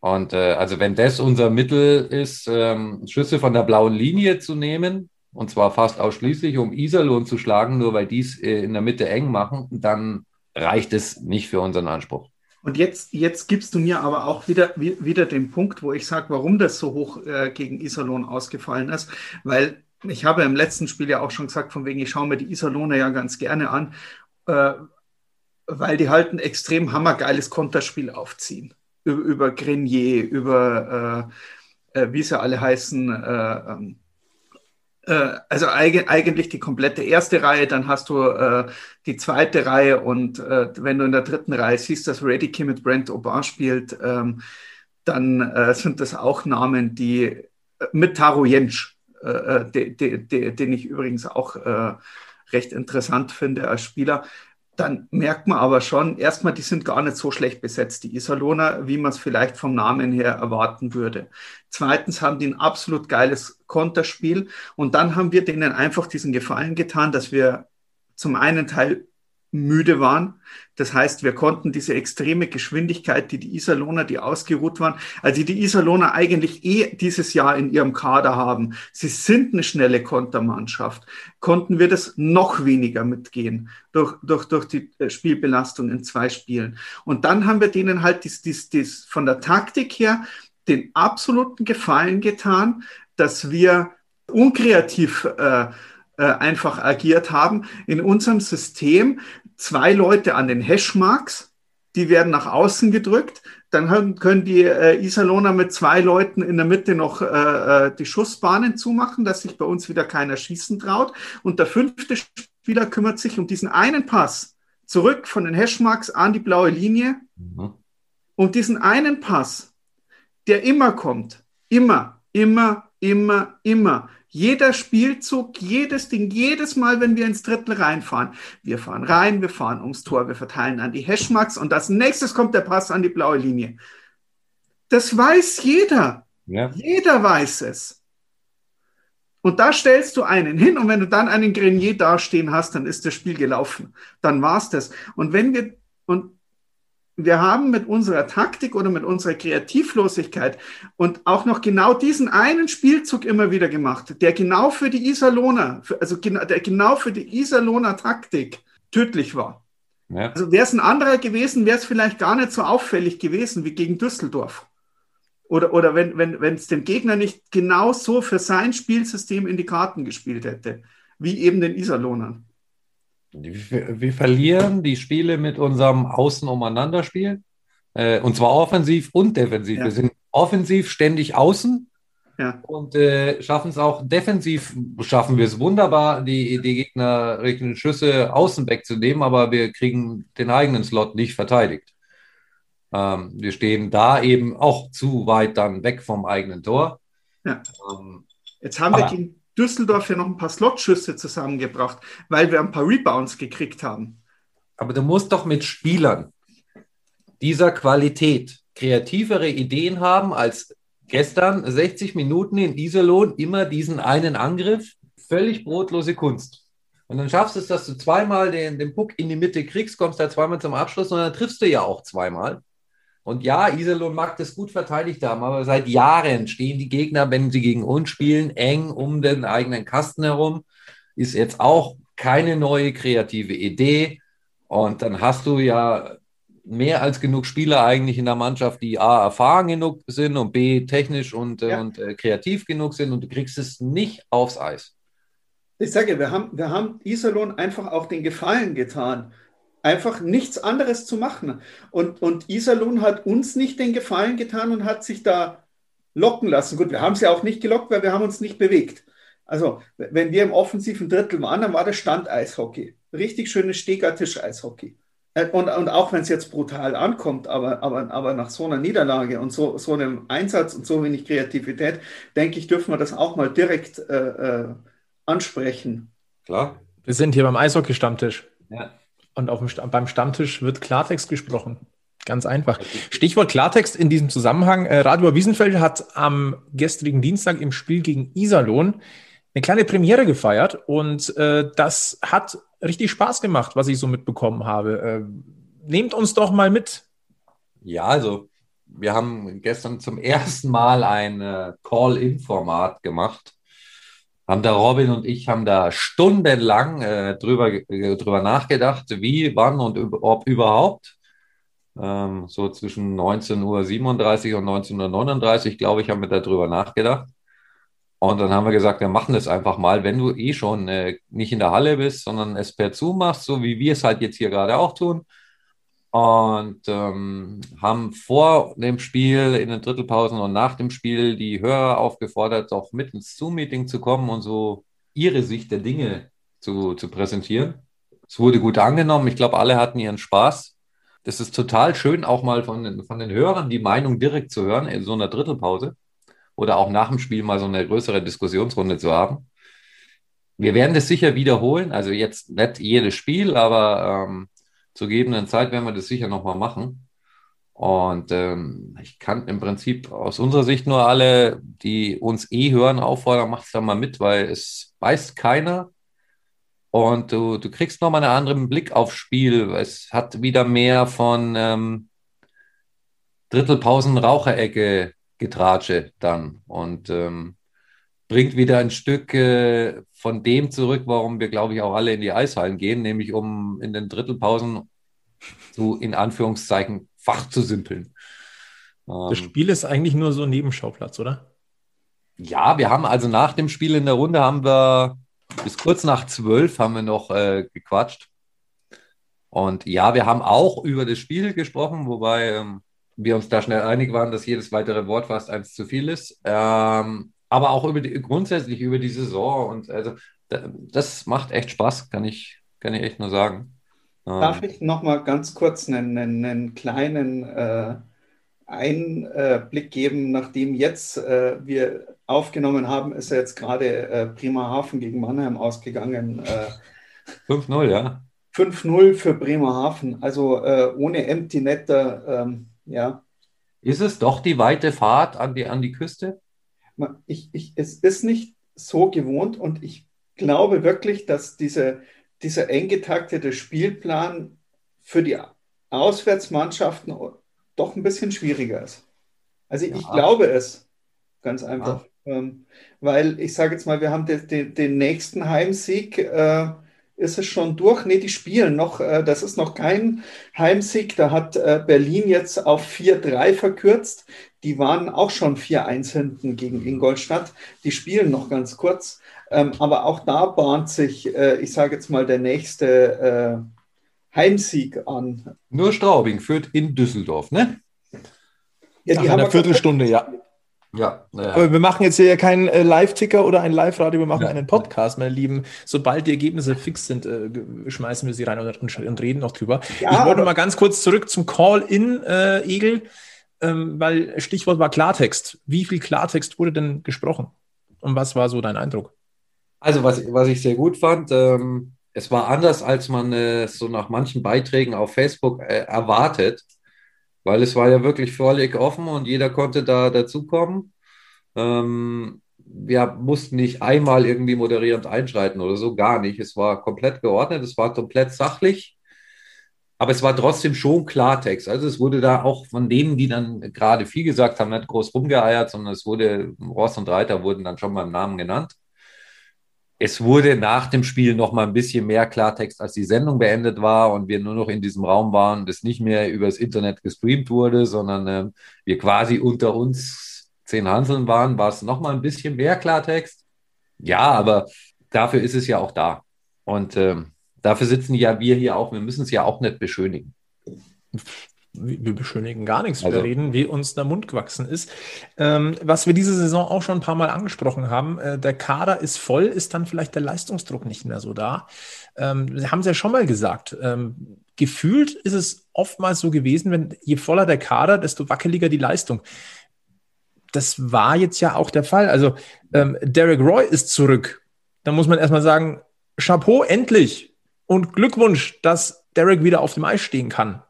Und äh, also wenn das unser Mittel ist, ähm, Schüsse von der blauen Linie zu nehmen, und zwar fast ausschließlich, um Iserlohn zu schlagen, nur weil die es äh, in der Mitte eng machen, dann reicht es nicht für unseren Anspruch. Und jetzt, jetzt gibst du mir aber auch wieder, wieder den Punkt, wo ich sage, warum das so hoch äh, gegen Iserlohn ausgefallen ist. Weil ich habe im letzten Spiel ja auch schon gesagt, von wegen, ich schaue mir die Iserlohner ja ganz gerne an, äh, weil die halt ein extrem hammergeiles Konterspiel aufziehen. Über, über Grenier, über, äh, äh wie sie alle heißen, äh, ähm, äh, also eigentlich die komplette erste Reihe, dann hast du äh, die zweite Reihe und äh, wenn du in der dritten Reihe siehst, dass Reddicky mit Brent Aubin spielt, ähm, dann äh, sind das auch Namen, die äh, mit Taro Jentsch, äh, de, de, de, den ich übrigens auch recht interessant finde als Spieler, dann merkt man aber schon, erstmal, die sind gar nicht so schlecht besetzt, die Iserlohner, wie man es vielleicht vom Namen her erwarten würde. Zweitens haben die ein absolut geiles Konterspiel und dann haben wir denen einfach diesen Gefallen getan, dass wir zum einen Teil müde waren. Das heißt, wir konnten diese extreme Geschwindigkeit, die die Iserlohner, die ausgeruht waren, also die Iserlohner eigentlich eh dieses Jahr in ihrem Kader haben. Sie sind eine schnelle Kontermannschaft. Konnten wir das noch weniger mitgehen durch, durch, durch die äh, Spielbelastung in zwei Spielen. Und dann haben wir denen halt dies, dies, dies von der Taktik her den absoluten Gefallen getan, dass wir unkreativ äh, äh, einfach agiert haben. In unserem System zwei Leute an den Hashmarks, die werden nach außen gedrückt. Dann können die äh, Iserlohner mit zwei Leuten in der Mitte noch äh, äh, die Schussbahnen zumachen, dass sich bei uns wieder keiner schießen traut. Und der fünfte Spieler kümmert sich um diesen einen Pass zurück von den Hashmarks an die blaue Linie. Mhm. Und diesen einen Pass, der immer kommt, immer, immer, immer, immer, jeder Spielzug, jedes Ding, jedes Mal, wenn wir ins Drittel reinfahren. Wir fahren rein, wir fahren ums Tor, wir verteilen an die Hashmarks und als nächstes kommt der Pass an die blaue Linie. Das weiß jeder. Ja. Jeder weiß es. Und da stellst du einen hin und wenn du dann einen Grenier dastehen hast, dann ist das Spiel gelaufen. Dann war's das. Und wenn wir, und wir haben mit unserer Taktik oder mit unserer Kreativlosigkeit und auch noch genau diesen einen Spielzug immer wieder gemacht, der genau für die Iserlohner, also der genau für die Iserlohner Taktik tödlich war. Ja. Also wäre es ein anderer gewesen, wäre es vielleicht gar nicht so auffällig gewesen wie gegen Düsseldorf. Oder, oder wenn es wenn, dem Gegner nicht genau so für sein Spielsystem in die Karten gespielt hätte, wie eben den Iserlohnern. Wir, wir verlieren die Spiele mit unserem Außen umeinander Spiel. Äh, und zwar offensiv und defensiv. Ja. Wir sind offensiv ständig außen ja. und äh, schaffen es auch defensiv, schaffen wir es wunderbar, die, die gegnerischen Schüsse außen wegzunehmen, aber wir kriegen den eigenen Slot nicht verteidigt. Ähm, wir stehen da eben auch zu weit dann weg vom eigenen Tor. Ja. Ähm, Jetzt haben wir gegen, Düsseldorf ja noch ein paar Slotschüsse zusammengebracht, weil wir ein paar Rebounds gekriegt haben. Aber du musst doch mit Spielern dieser Qualität kreativere Ideen haben als gestern 60 Minuten in Iserlohn immer diesen einen Angriff. Völlig brotlose Kunst. Und dann schaffst du es, dass du zweimal den, den Puck in die Mitte kriegst, kommst da zweimal zum Abschluss und dann triffst du ja auch zweimal. Und ja, Iserlohn mag das gut verteidigt haben, aber seit Jahren stehen die Gegner, wenn sie gegen uns spielen, eng um den eigenen Kasten herum. Ist jetzt auch keine neue kreative Idee. Und dann hast du ja mehr als genug Spieler eigentlich in der Mannschaft, die A, erfahren genug sind und B, technisch und, ja. und äh, kreativ genug sind und du kriegst es nicht aufs Eis. Ich sage, wir haben, wir haben Iserlohn einfach auch den Gefallen getan, einfach nichts anderes zu machen. Und, und Iserlohn hat uns nicht den Gefallen getan und hat sich da locken lassen. Gut, wir haben sie auch nicht gelockt, weil wir haben uns nicht bewegt. Also, wenn wir im offensiven Drittel waren, dann war das Stand-Eishockey. Richtig schönes Stegertisch-Eishockey. Äh, und, und auch wenn es jetzt brutal ankommt, aber, aber, aber nach so einer Niederlage und so, so einem Einsatz und so wenig Kreativität, denke ich, dürfen wir das auch mal direkt äh, äh, ansprechen. Klar. Wir sind hier beim Eishockey-Stammtisch. Ja. Und auf dem, beim Stammtisch wird Klartext gesprochen. Ganz einfach. Stichwort Klartext in diesem Zusammenhang. Äh, Radio Wiesenfeld hat am gestrigen Dienstag im Spiel gegen Iserlohn eine kleine Premiere gefeiert und äh, das hat richtig Spaß gemacht, was ich so mitbekommen habe. Äh, nehmt uns doch mal mit. Ja, also wir haben gestern zum ersten Mal ein äh, Call-In-Format gemacht. Haben da Robin und ich haben da stundenlang äh, drüber, äh, drüber nachgedacht, wie, wann und ob überhaupt. Ähm, so zwischen 19.37 Uhr und 19.39 Uhr, glaube ich, haben wir da drüber nachgedacht. Und dann haben wir gesagt, wir machen das einfach mal, wenn du eh schon äh, nicht in der Halle bist, sondern es per Zoom machst, so wie wir es halt jetzt hier gerade auch tun. Und ähm, haben vor dem Spiel, in den Drittelpausen und nach dem Spiel die Hörer aufgefordert, auch mit ins Zoom-Meeting zu kommen und so ihre Sicht der Dinge zu, zu präsentieren. Es wurde gut angenommen. Ich glaube, alle hatten ihren Spaß. Das ist total schön, auch mal von den, von den Hörern die Meinung direkt zu hören in so einer Drittelpause oder auch nach dem Spiel mal so eine größere Diskussionsrunde zu haben. Wir werden das sicher wiederholen, also jetzt nicht jedes Spiel, aber ähm, zur gegebenen Zeit werden wir das sicher nochmal machen. Und ähm, ich kann im Prinzip aus unserer Sicht nur alle, die uns eh hören, auffordern, macht es da mal mit, weil es weiß keiner. Und du, du kriegst nochmal einen anderen Blick aufs Spiel. Es hat wieder mehr von ähm, Drittelpausen-Raucherecke Getratsche dann und ähm, bringt wieder ein Stück äh, von dem zurück, warum wir, glaube ich, auch alle in die Eishallen gehen, nämlich um in den Drittelpausen so in Anführungszeichen Fach zu simpeln. Ähm, das Spiel ist eigentlich nur so ein Nebenschauplatz, oder? Ja, wir haben also nach dem Spiel in der Runde haben wir bis kurz nach zwölf haben wir noch äh, gequatscht. Und ja, wir haben auch über das Spiel gesprochen, wobei ähm, wir uns da schnell einig waren, dass jedes weitere Wort fast eins zu viel ist. Ähm, aber auch über die, grundsätzlich über die Saison und also das macht echt Spaß, kann ich, kann ich echt nur sagen. Darf ähm, ich noch mal ganz kurz einen, einen, einen kleinen äh, Einblick geben, nachdem jetzt äh, wir aufgenommen haben, ist ja jetzt gerade äh, Bremerhaven gegen Mannheim ausgegangen. 5-0, äh, ja. 5-0 für Bremerhaven, also äh, ohne Empty Netter. Ähm, ja. Ist es doch die weite Fahrt an die, an die Küste? Ich, ich, es ist nicht so gewohnt und ich glaube wirklich, dass diese, dieser eng getaktete Spielplan für die Auswärtsmannschaften doch ein bisschen schwieriger ist. Also ja. ich glaube es, ganz einfach. Ja. Ähm, weil ich sage jetzt mal, wir haben den, den, den nächsten Heimsieg äh, ist es schon durch. Nee, die spielen noch. Äh, das ist noch kein Heimsieg. Da hat äh, Berlin jetzt auf 4-3 verkürzt. Die waren auch schon 4-1 hinten gegen Ingolstadt. Die spielen noch ganz kurz. Ähm, aber auch da bahnt sich, äh, ich sage jetzt mal, der nächste Heimsieg an. Nur Straubing führt in Düsseldorf, ne? Ja, die Ach, haben eine Viertelstunde, ja. Ja, ja. Aber wir machen jetzt hier ja keinen äh, Live-Ticker oder ein Live-Radio, wir machen ja. einen Podcast, meine Lieben. Sobald die Ergebnisse fix sind, äh, schmeißen wir sie rein und, und, reden noch drüber. Ja, ich wollte mal ganz kurz zurück zum Call-In, äh, Egel, ähm, weil Stichwort war Klartext. Wie viel Klartext wurde denn gesprochen? Und was war so dein Eindruck? Also, was, was ich sehr gut fand, ähm, es war anders, als man äh, so nach manchen Beiträgen auf Facebook äh, erwartet weil es war ja wirklich völlig offen und jeder konnte da dazukommen. Ähm, wir mussten nicht einmal irgendwie moderierend einschreiten oder so, gar nicht. Es war komplett geordnet, es war komplett sachlich, aber es war trotzdem schon Klartext. Also es wurde da auch von denen, die dann gerade viel gesagt haben, nicht groß rumgeeiert, sondern es wurde, Ross und Reiter wurden dann schon beim Namen genannt. Es wurde nach dem Spiel noch mal ein bisschen mehr Klartext, als die Sendung beendet war und wir nur noch in diesem Raum waren es nicht mehr übers Internet gestreamt wurde, sondern äh, wir quasi unter uns zehn Hanseln waren, war es noch mal ein bisschen mehr Klartext. Ja, aber dafür ist es ja auch da. Und ähm, dafür sitzen ja wir hier auch. Wir müssen es ja auch nicht beschönigen wir beschönigen gar nichts, also. wir reden, wie uns der Mund gewachsen ist. Ähm, was wir diese Saison auch schon ein paar Mal angesprochen haben, äh, der Kader ist voll, ist dann vielleicht der Leistungsdruck nicht mehr so da. Ähm, Sie haben es ja schon mal gesagt. Ähm, gefühlt ist es oftmals so gewesen, wenn je voller der Kader, desto wackeliger die Leistung. Das war jetzt ja auch der Fall. Also ähm, Derek Roy ist zurück. Da muss man erstmal sagen, Chapeau, endlich. Und Glückwunsch, dass Derek wieder auf dem Eis stehen kann.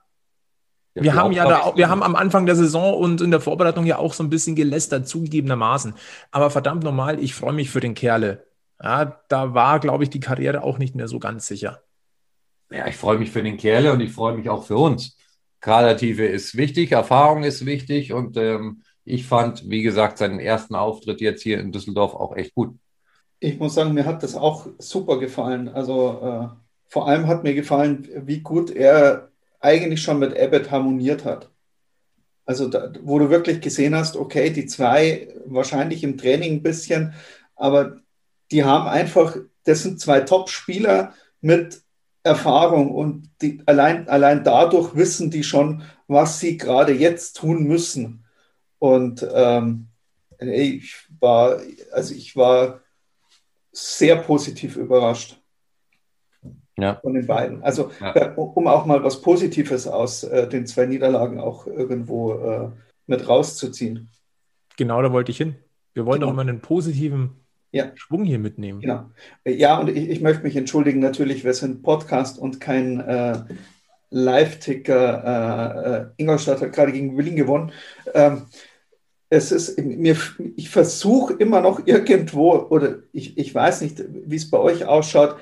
Ja, wir haben ja da auch, wir haben am Anfang der Saison und in der Vorbereitung ja auch so ein bisschen gelästert, zugegebenermaßen. Aber verdammt normal, ich freue mich für den Kerle. Ja, da war, glaube ich, die Karriere auch nicht mehr so ganz sicher. Ja, ich freue mich für den Kerle und ich freue mich auch für uns. Kadertiefe ist wichtig, Erfahrung ist wichtig und ähm, ich fand, wie gesagt, seinen ersten Auftritt jetzt hier in Düsseldorf auch echt gut. Ich muss sagen, mir hat das auch super gefallen. Also äh, vor allem hat mir gefallen, wie gut er eigentlich schon mit Abbott harmoniert hat. Also da, wo du wirklich gesehen hast, okay, die zwei wahrscheinlich im Training ein bisschen, aber die haben einfach, das sind zwei Top-Spieler mit Erfahrung und die, allein, allein dadurch wissen die schon, was sie gerade jetzt tun müssen. Und ähm, ich war, also ich war sehr positiv überrascht ja. von den beiden. Also ja. Äh, um auch mal was Positives aus äh, den zwei Niederlagen auch irgendwo äh, mit rauszuziehen. Genau, da wollte ich hin. Wir wollen genau. doch immer einen positiven ja. Schwung hier mitnehmen. Genau. Ja, und ich, ich, möchte mich entschuldigen, natürlich, wir sind Podcast und kein äh, Live-Ticker. Äh, äh, Ingolstadt hat gerade gegen Willing gewonnen. Ähm, es ist mir, ich versuche immer noch irgendwo, oder ich, ich weiß nicht, wie es bei euch ausschaut,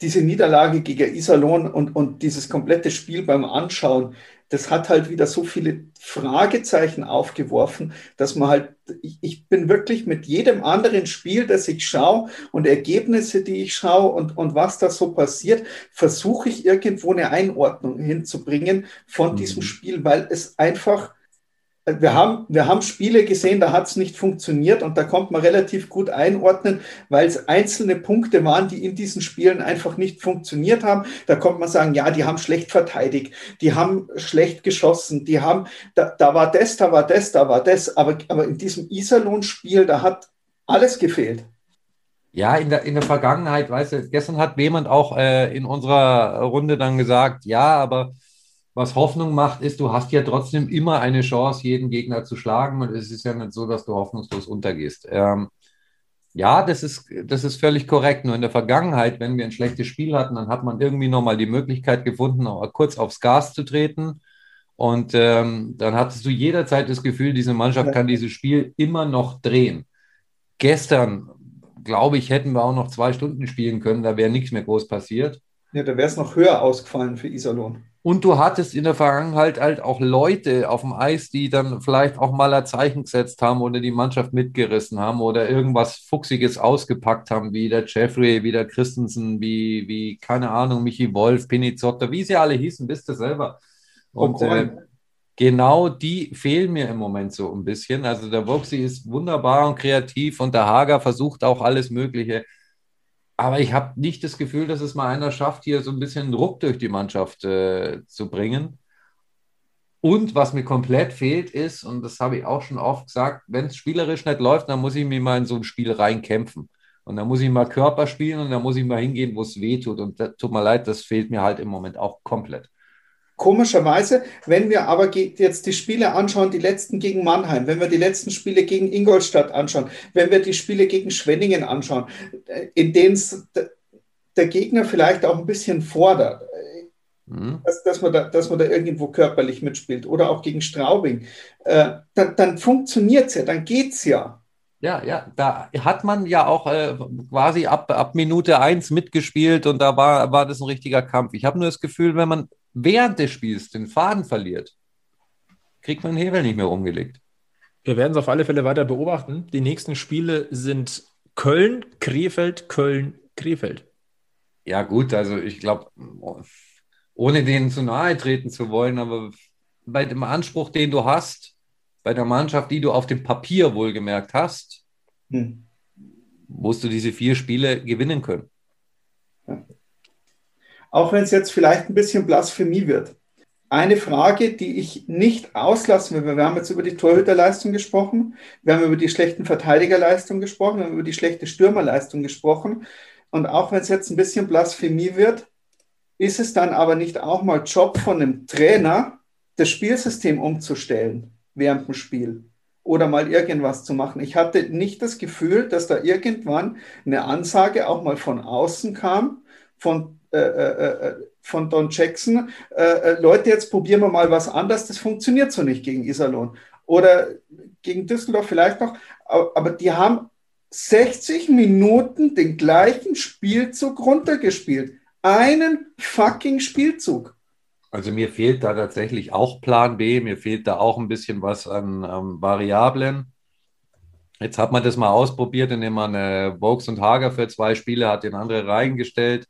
diese Niederlage gegen Iserlohn und, und dieses komplette Spiel beim Anschauen, das hat halt wieder so viele Fragezeichen aufgeworfen, dass man halt, ich, ich bin wirklich mit jedem anderen Spiel, das ich schaue und Ergebnisse, die ich schaue und, und was da so passiert, versuche ich irgendwo eine Einordnung hinzubringen von mhm. diesem Spiel, weil es einfach wir haben, wir haben Spiele gesehen, da hat es nicht funktioniert und da kommt man relativ gut einordnen, weil es einzelne Punkte waren, die in diesen Spielen einfach nicht funktioniert haben. Da kommt man sagen, ja, die haben schlecht verteidigt, die haben schlecht geschossen, die haben, da, da war das, da war das, da war das, aber, aber in diesem Iserlohn-Spiel, da hat alles gefehlt. Ja, in der, in der Vergangenheit, weißt du, gestern hat jemand auch äh, in unserer Runde dann gesagt, ja, aber was Hoffnung macht, ist, du hast ja trotzdem immer eine Chance, jeden Gegner zu schlagen. Und es ist ja nicht so, dass du hoffnungslos untergehst. Ähm, ja, das ist, das ist völlig korrekt. Nur in der Vergangenheit, wenn wir ein schlechtes Spiel hatten, dann hat man irgendwie nochmal die Möglichkeit gefunden, kurz aufs Gas zu treten. Und ähm, dann hattest du jederzeit das Gefühl, diese Mannschaft kann dieses Spiel immer noch drehen. Gestern, glaube ich, hätten wir auch noch zwei Stunden spielen können, da wäre nichts mehr groß passiert. Ja, da wäre es noch höher ausgefallen für Iserlohn. Und du hattest in der Vergangenheit halt auch Leute auf dem Eis, die dann vielleicht auch mal ein Zeichen gesetzt haben oder die Mannschaft mitgerissen haben oder irgendwas Fuchsiges ausgepackt haben, wie der Jeffrey, wie der Christensen, wie, wie keine Ahnung, Michi Wolf, Pinizotta, wie sie alle hießen, wisst ihr selber. Und äh, genau die fehlen mir im Moment so ein bisschen. Also der Voxy ist wunderbar und kreativ und der Hager versucht auch alles Mögliche. Aber ich habe nicht das Gefühl, dass es mal einer schafft, hier so ein bisschen Druck durch die Mannschaft äh, zu bringen. Und was mir komplett fehlt ist, und das habe ich auch schon oft gesagt, wenn es spielerisch nicht läuft, dann muss ich mir mal in so ein Spiel reinkämpfen. Und dann muss ich mal Körper spielen und dann muss ich mal hingehen, wo es weh tut. Und das, tut mir leid, das fehlt mir halt im Moment auch komplett. Komischerweise, wenn wir aber jetzt die Spiele anschauen, die letzten gegen Mannheim, wenn wir die letzten Spiele gegen Ingolstadt anschauen, wenn wir die Spiele gegen Schwenningen anschauen, äh, in denen der Gegner vielleicht auch ein bisschen fordert, mhm. dass, dass, man da, dass man da irgendwo körperlich mitspielt oder auch gegen Straubing, äh, dann, dann funktioniert es ja, dann geht es ja. Ja, ja, da hat man ja auch äh, quasi ab, ab Minute eins mitgespielt und da war, war das ein richtiger Kampf. Ich habe nur das Gefühl, wenn man während des Spiels den Faden verliert, kriegt man den Hebel nicht mehr umgelegt. Wir werden es auf alle Fälle weiter beobachten. Die nächsten Spiele sind Köln, Krefeld, Köln, Krefeld. Ja, gut, also ich glaube, ohne denen zu nahe treten zu wollen, aber bei dem Anspruch, den du hast, bei der Mannschaft, die du auf dem Papier wohlgemerkt hast, hm. musst du diese vier Spiele gewinnen können. Auch wenn es jetzt vielleicht ein bisschen Blasphemie wird. Eine Frage, die ich nicht auslassen will, wir haben jetzt über die Torhüterleistung gesprochen, wir haben über die schlechten Verteidigerleistung gesprochen, wir haben über die schlechte Stürmerleistung gesprochen. Und auch wenn es jetzt ein bisschen Blasphemie wird, ist es dann aber nicht auch mal Job von einem Trainer, das Spielsystem umzustellen während dem Spiel oder mal irgendwas zu machen. Ich hatte nicht das Gefühl, dass da irgendwann eine Ansage auch mal von außen kam, von, äh, äh, äh von Don Jackson, äh, Leute, jetzt probieren wir mal was anderes, das funktioniert so nicht gegen Iserlohn. Oder gegen Düsseldorf vielleicht noch, aber die haben 60 Minuten den gleichen Spielzug runtergespielt. Einen fucking Spielzug. Also mir fehlt da tatsächlich auch Plan B, mir fehlt da auch ein bisschen was an ähm, Variablen. Jetzt hat man das mal ausprobiert, indem man äh, Vokes und Hager für zwei Spiele hat den andere reingestellt.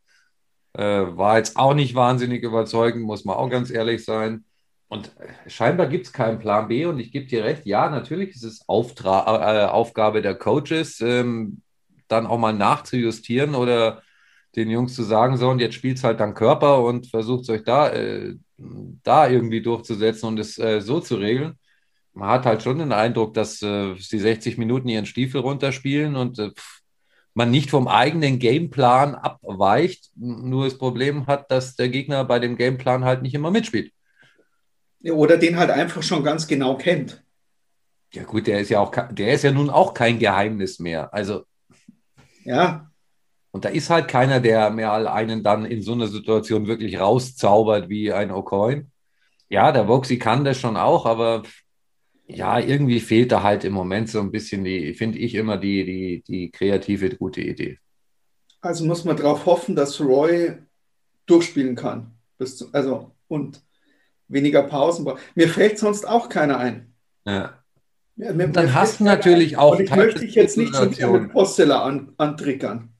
Äh, war jetzt auch nicht wahnsinnig überzeugend, muss man auch ganz ehrlich sein. Und äh, scheinbar gibt es keinen Plan B und ich gebe dir recht, ja, natürlich ist es Auftra äh, Aufgabe der Coaches, ähm, dann auch mal nachzujustieren oder den Jungs zu sagen, so, und jetzt spielt es halt dann Körper und versucht es euch da, äh, da irgendwie durchzusetzen und es äh, so zu regeln. Man hat halt schon den Eindruck, dass äh, sie 60 Minuten ihren Stiefel runterspielen und äh, man nicht vom eigenen Gameplan abweicht, nur das Problem hat, dass der Gegner bei dem Gameplan halt nicht immer mitspielt. Oder den halt einfach schon ganz genau kennt. Ja, gut, der ist ja auch, der ist ja nun auch kein Geheimnis mehr. Also. Ja, und da ist halt keiner, der mehr einen dann in so einer Situation wirklich rauszaubert wie ein O'Coin. Ja, der Voxy kann das schon auch, aber ja, irgendwie fehlt da halt im Moment so ein bisschen die, finde ich immer die, die, die kreative, gute Idee. Also muss man darauf hoffen, dass Roy durchspielen kann. Zu, also und weniger Pausen braucht. Mir fällt sonst auch keiner ein. Ja. ja mir, dann mir hast du natürlich ein. auch. Und ich möchte dich jetzt nicht schon wieder mit Postella an, antriggern.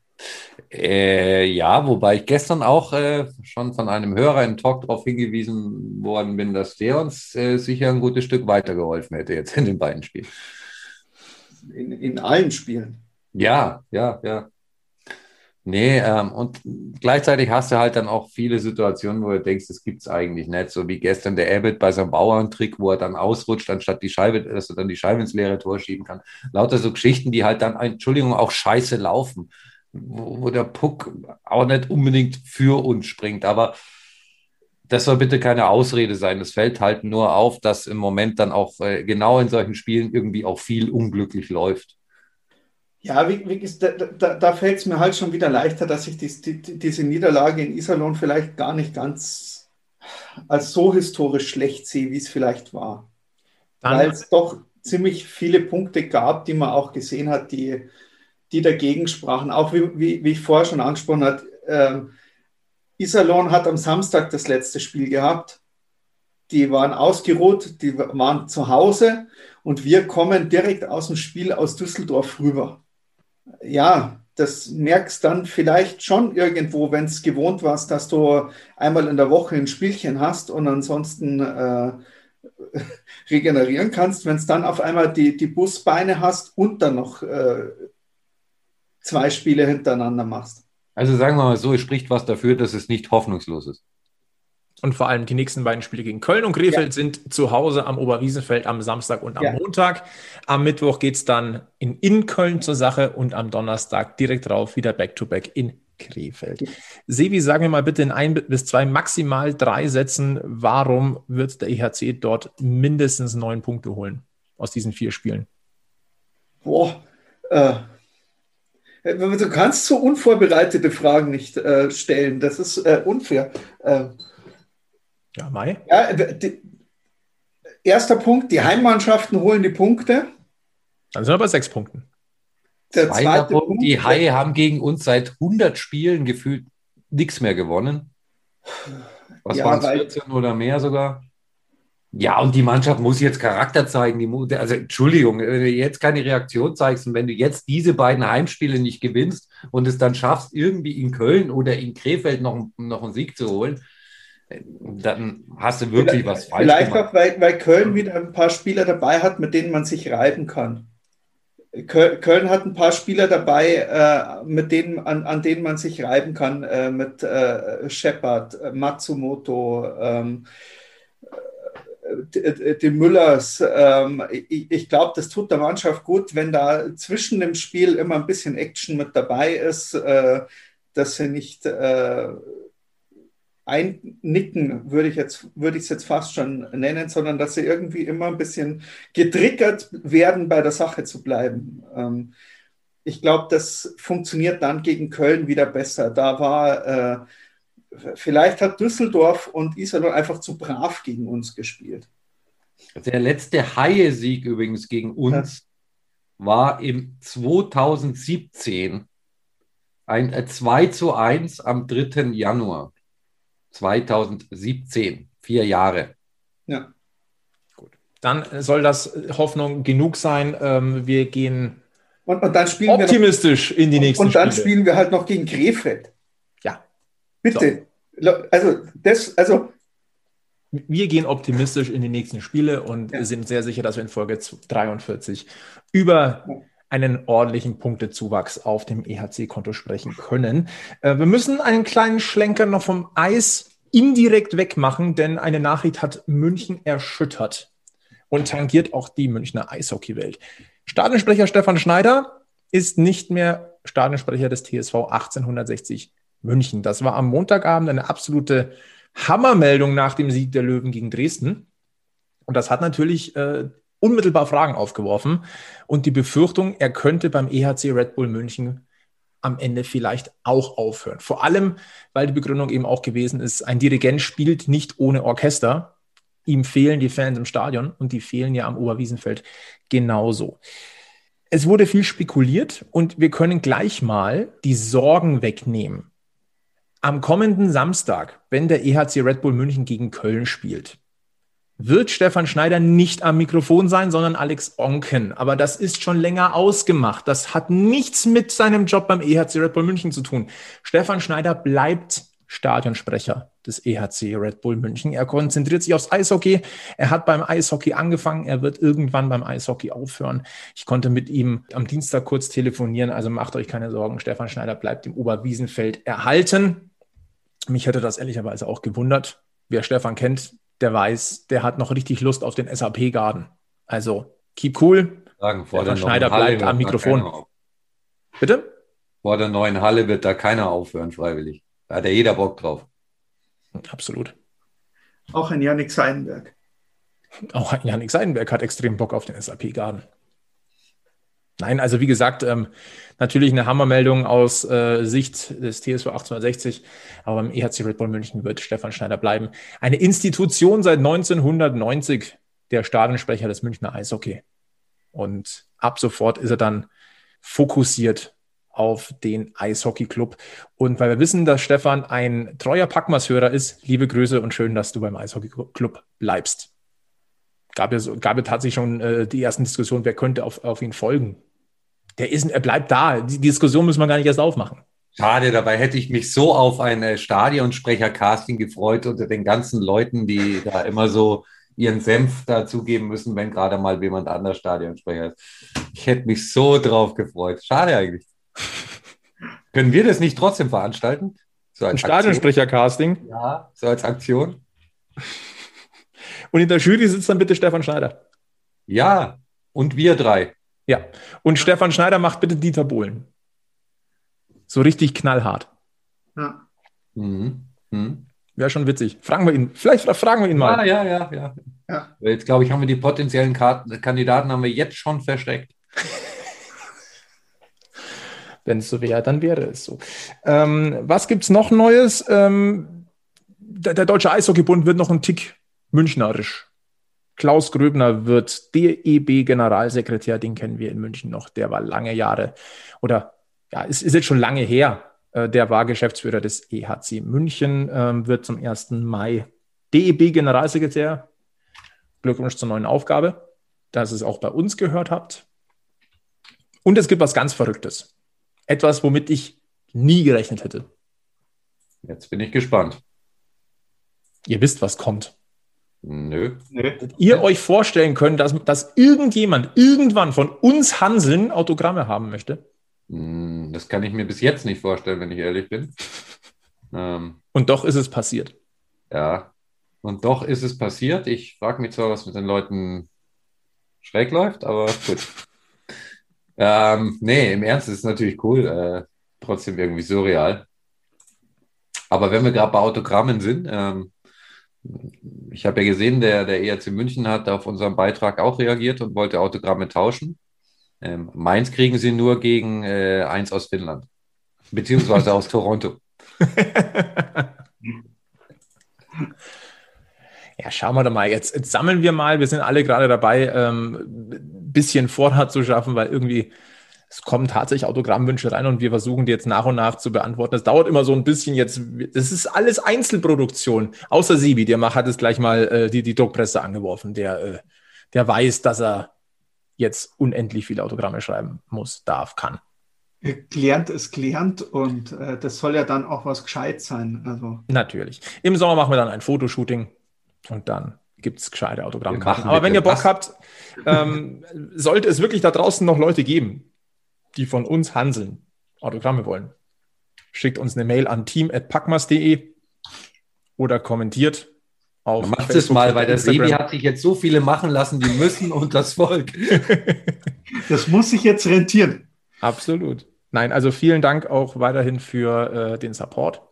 Äh, ja, wobei ich gestern auch äh, schon von einem Hörer im Talk darauf hingewiesen worden bin, dass der uns äh, sicher ein gutes Stück weitergeholfen hätte jetzt in den beiden Spielen. In, in allen Spielen. Ja, ja, ja. Nee, ähm, und gleichzeitig hast du halt dann auch viele Situationen, wo du denkst, das gibt es eigentlich nicht. So wie gestern der Abbott bei seinem Bauerntrick, wo er dann ausrutscht, anstatt die Scheibe, dass er dann die Scheibe ins leere Tor schieben kann. Lauter so Geschichten, die halt dann, Entschuldigung, auch scheiße laufen wo, wo der Puck auch nicht unbedingt für uns springt. Aber das soll bitte keine Ausrede sein. Es fällt halt nur auf, dass im Moment dann auch äh, genau in solchen Spielen irgendwie auch viel unglücklich läuft. Ja, wie, wie, da, da, da fällt es mir halt schon wieder leichter, dass ich dies, die, diese Niederlage in Iserlohn vielleicht gar nicht ganz als so historisch schlecht sehe, wie es vielleicht war. Weil es doch ziemlich viele Punkte gab, die man auch gesehen hat, die, die dagegen sprachen. Auch wie, wie, wie ich vorher schon angesprochen habe, äh, Iserlohn hat am Samstag das letzte Spiel gehabt. Die waren ausgeruht, die waren zu Hause und wir kommen direkt aus dem Spiel aus Düsseldorf rüber. Ja, das merkst dann vielleicht schon irgendwo, wenn es gewohnt warst, dass du einmal in der Woche ein Spielchen hast und ansonsten äh, (laughs) regenerieren kannst, wenn es dann auf einmal die, die Busbeine hast und dann noch äh, zwei Spiele hintereinander machst. Also sagen wir mal so, es spricht was dafür, dass es nicht hoffnungslos ist. Und vor allem die nächsten beiden Spiele gegen Köln und Krefeld ja. sind zu Hause am Oberwiesenfeld am Samstag und am ja. Montag. Am Mittwoch geht es dann in, in Köln zur Sache und am Donnerstag direkt drauf wieder Back-to-Back -back in Krefeld. Ja. Sevi, sagen wir mal bitte in ein bis zwei, maximal drei Sätzen, warum wird der EHC dort mindestens neun Punkte holen aus diesen vier Spielen? Boah, äh, Du kannst so unvorbereitete Fragen nicht äh, stellen. Das ist äh, unfair. Äh, ja, Mai. Ja, die, erster Punkt: Die Heimmannschaften holen die Punkte. Dann sind wir bei sechs Punkten. Der zweite Punkt, Punkt: Die Haie haben gegen uns seit 100 Spielen gefühlt nichts mehr gewonnen. Was ja, waren es, 14 oder mehr sogar? Ja, und die Mannschaft muss jetzt Charakter zeigen. Die, also Entschuldigung, wenn du jetzt keine Reaktion zeigst und wenn du jetzt diese beiden Heimspiele nicht gewinnst und es dann schaffst, irgendwie in Köln oder in Krefeld noch, noch einen Sieg zu holen, dann hast du wirklich vielleicht, was falsch vielleicht gemacht. Vielleicht auch, weil, weil Köln wieder ein paar Spieler dabei hat, mit denen man sich reiben kann. Köln hat ein paar Spieler dabei, äh, mit denen, an, an, denen man sich reiben kann, äh, mit äh, Shepard, äh, Matsumoto, ähm, äh, die Müllers. Ähm, ich, ich glaube, das tut der Mannschaft gut, wenn da zwischen dem Spiel immer ein bisschen Action mit dabei ist, äh, dass sie nicht einnicken, würde ich jetzt, würde es jetzt fast schon nennen, sondern dass sie irgendwie immer ein bisschen getriggert werden, bei der Sache zu bleiben. Ähm, ich glaube, das funktioniert dann gegen Köln wieder besser. Da war, äh, vielleicht hat Düsseldorf und Iserlohn einfach zu brav gegen uns gespielt. Der letzte Haie-Sieg übrigens gegen uns ja. war im 2017 ein 2 äh, zu 1 am 3. Januar. 2017, vier Jahre. Ja. Gut. Dann soll das Hoffnung genug sein. Ähm, wir gehen und, und dann spielen optimistisch wir noch, in die nächsten Und dann Spiele. spielen wir halt noch gegen Krefeld. Bitte. So. Also, das, also. Wir gehen optimistisch in die nächsten Spiele und ja. sind sehr sicher, dass wir in Folge 43 über einen ordentlichen Punktezuwachs auf dem EHC-Konto sprechen können. Äh, wir müssen einen kleinen Schlenker noch vom Eis indirekt wegmachen, denn eine Nachricht hat München erschüttert und tangiert auch die Münchner Eishockeywelt. Stadionsprecher Stefan Schneider ist nicht mehr Stadionsprecher des TSV 1860 München. Das war am Montagabend eine absolute Hammermeldung nach dem Sieg der Löwen gegen Dresden. Und das hat natürlich äh, unmittelbar Fragen aufgeworfen und die Befürchtung, er könnte beim EHC Red Bull München am Ende vielleicht auch aufhören. Vor allem, weil die Begründung eben auch gewesen ist, ein Dirigent spielt nicht ohne Orchester. Ihm fehlen die Fans im Stadion und die fehlen ja am Oberwiesenfeld genauso. Es wurde viel spekuliert und wir können gleich mal die Sorgen wegnehmen. Am kommenden Samstag, wenn der EHC Red Bull München gegen Köln spielt, wird Stefan Schneider nicht am Mikrofon sein, sondern Alex Onken. Aber das ist schon länger ausgemacht. Das hat nichts mit seinem Job beim EHC Red Bull München zu tun. Stefan Schneider bleibt Stadionsprecher des EHC Red Bull München. Er konzentriert sich aufs Eishockey. Er hat beim Eishockey angefangen. Er wird irgendwann beim Eishockey aufhören. Ich konnte mit ihm am Dienstag kurz telefonieren. Also macht euch keine Sorgen. Stefan Schneider bleibt im Oberwiesenfeld erhalten. Mich hätte das ehrlicherweise auch gewundert. Wer Stefan kennt, der weiß, der hat noch richtig Lust auf den SAP-Garden. Also, keep cool. Sagen, vor der, der Schneider bleibt am Mikrofon. Bitte? Vor der neuen Halle wird da keiner aufhören, freiwillig. Da hat ja jeder Bock drauf. Absolut. Auch ein Janik Seidenberg. Auch ein Janik Seidenberg hat extrem Bock auf den SAP-Garden. Nein, also wie gesagt, ähm, natürlich eine Hammermeldung aus äh, Sicht des TSV 1860, aber beim EHC Red Bull München wird Stefan Schneider bleiben. Eine Institution seit 1990, der Stadionsprecher des Münchner Eishockey. Und ab sofort ist er dann fokussiert auf den Eishockey-Club. Und weil wir wissen, dass Stefan ein treuer Packmas-Hörer ist, liebe Grüße und schön, dass du beim Eishockey-Club bleibst. Gab es, gab es tatsächlich schon äh, die ersten Diskussionen, wer könnte auf, auf ihn folgen. Der ist, er bleibt da. Die Diskussion müssen wir gar nicht erst aufmachen. Schade, dabei hätte ich mich so auf ein äh, Stadionsprecher-Casting gefreut unter den ganzen Leuten, die da immer so ihren Senf dazugeben müssen, wenn gerade mal jemand anders Stadionsprecher ist. Ich hätte mich so drauf gefreut. Schade eigentlich. (laughs) Können wir das nicht trotzdem veranstalten? So ein Stadionsprecher-Casting? Ja, so als Aktion. Und in der Jury sitzt dann bitte Stefan Schneider. Ja, und wir drei. Ja. Und Stefan Schneider macht bitte Dieter Bohlen. So richtig knallhart. Ja. Mhm. Mhm. Wäre schon witzig. Fragen wir ihn. Vielleicht fragen wir ihn mal. Ja, ja, ja, ja. ja. Jetzt glaube ich, haben wir die potenziellen Kandidaten haben wir jetzt schon versteckt. (laughs) Wenn es so wäre, dann wäre es so. Ähm, was gibt es noch Neues? Ähm, der, der, Deutsche Eishockeybund wird noch einen Tick münchnerisch. Klaus Gröbner wird DEB-Generalsekretär, den kennen wir in München noch. Der war lange Jahre oder ja, ist, ist jetzt schon lange her. Äh, der war Geschäftsführer des EHC München, ähm, wird zum 1. Mai DEB-Generalsekretär. Glückwunsch zur neuen Aufgabe, dass ihr es auch bei uns gehört habt. Und es gibt was ganz Verrücktes. Etwas, womit ich nie gerechnet hätte. Jetzt bin ich gespannt. Ihr wisst, was kommt. Nö. Nö. Ihr euch vorstellen könnt, dass, dass irgendjemand irgendwann von uns Hanseln Autogramme haben möchte? Hm, das kann ich mir bis jetzt nicht vorstellen, wenn ich ehrlich bin. (laughs) Ähm, Und doch ist es passiert. Ja, und doch ist es passiert. Ich frage mich zwar, was mit den Leuten schräg läuft, aber gut. (laughs) Ähm, nee, im Ernst ist es natürlich cool. Äh, trotzdem irgendwie surreal. Aber wenn wir gerade bei Autogrammen sind, ähm, ich habe ja gesehen, der, der ERC München hat auf unseren Beitrag auch reagiert und wollte Autogramme tauschen. Ähm, meins kriegen sie nur gegen äh, eins aus Finnland, beziehungsweise aus (laughs) Toronto. Ja, schauen wir doch mal. Jetzt, jetzt, sammeln wir mal. Wir sind alle gerade dabei, ähm, ein bisschen Vorrat zu schaffen, weil irgendwie es kommen tatsächlich Autogrammwünsche rein und wir versuchen die jetzt nach und nach zu beantworten. Das dauert immer so ein bisschen jetzt. Das ist alles Einzelproduktion. Außer Sibi, der macht, hat es gleich mal äh, die, die Druckpresse angeworfen. Der, äh, der weiß, dass er jetzt unendlich viele Autogramme schreiben muss, darf, kann. Gelernt ist gelernt und äh, das soll ja dann auch was gescheit sein. Also. Natürlich. Im Sommer machen wir dann ein Fotoshooting und dann gibt es gescheite Autogrammkarten. Aber wenn ihr Bock habt, ähm, sollte es wirklich da draußen noch Leute geben, die von uns Hanseln Autogramme wollen, schickt uns eine Mail an team.packmas.de oder kommentiert auf Macht es mal, weil der Sebi hat sich jetzt so viele machen lassen, die müssen und das Volk. (laughs) das muss sich jetzt rentieren. Absolut. Nein, also vielen Dank auch weiterhin für äh, den Support.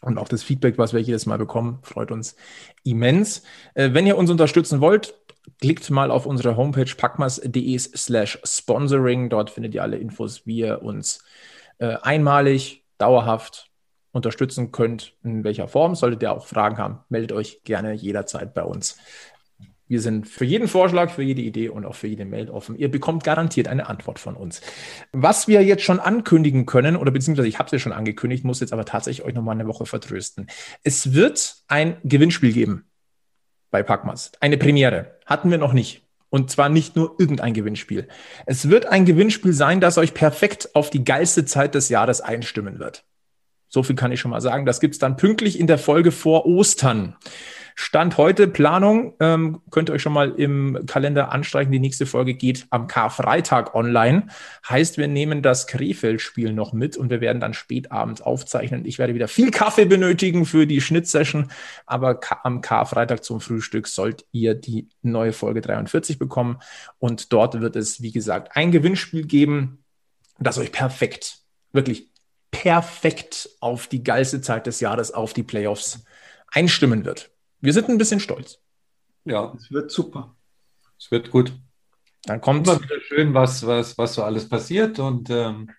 Und auch das Feedback, was wir jedes Mal bekommen, freut uns immens. Äh, wenn ihr uns unterstützen wollt, klickt mal auf unsere Homepage packmas.de slash sponsoring. Dort findet ihr alle Infos, wie ihr uns äh, einmalig, dauerhaft unterstützen könnt, in welcher Form. Solltet ihr auch Fragen haben, meldet euch gerne jederzeit bei uns. Wir sind für jeden Vorschlag, für jede Idee und auch für jede Mail offen. Ihr bekommt garantiert eine Antwort von uns. Was wir jetzt schon ankündigen können, oder beziehungsweise ich habe es ja schon angekündigt, muss jetzt aber tatsächlich euch nochmal eine Woche vertrösten. Es wird ein Gewinnspiel geben bei Packmas. Eine Premiere. Hatten wir noch nicht. Und zwar nicht nur irgendein Gewinnspiel. Es wird ein Gewinnspiel sein, das euch perfekt auf die geilste Zeit des Jahres einstimmen wird. So viel kann ich schon mal sagen. Das gibt's dann pünktlich in der Folge vor Ostern. Stand heute Planung, ähm, könnt ihr euch schon mal im Kalender anstreichen. Die nächste Folge geht am Karfreitag online. Heißt, wir nehmen das Krefeld-Spiel noch mit und wir werden dann spät abends aufzeichnen. Ich werde wieder viel Kaffee benötigen für die Schnittsession, aber am Karfreitag zum Frühstück sollt ihr die neue Folge 43 bekommen. Und dort wird es, wie gesagt, ein Gewinnspiel geben, das euch perfekt, wirklich perfekt auf die geilste Zeit des Jahres, auf die Playoffs einstimmen wird. Wir sind ein bisschen stolz. Ja. Es wird super. Es wird gut. Dann kommt immer wieder schön, was, was, was so alles passiert und ähm,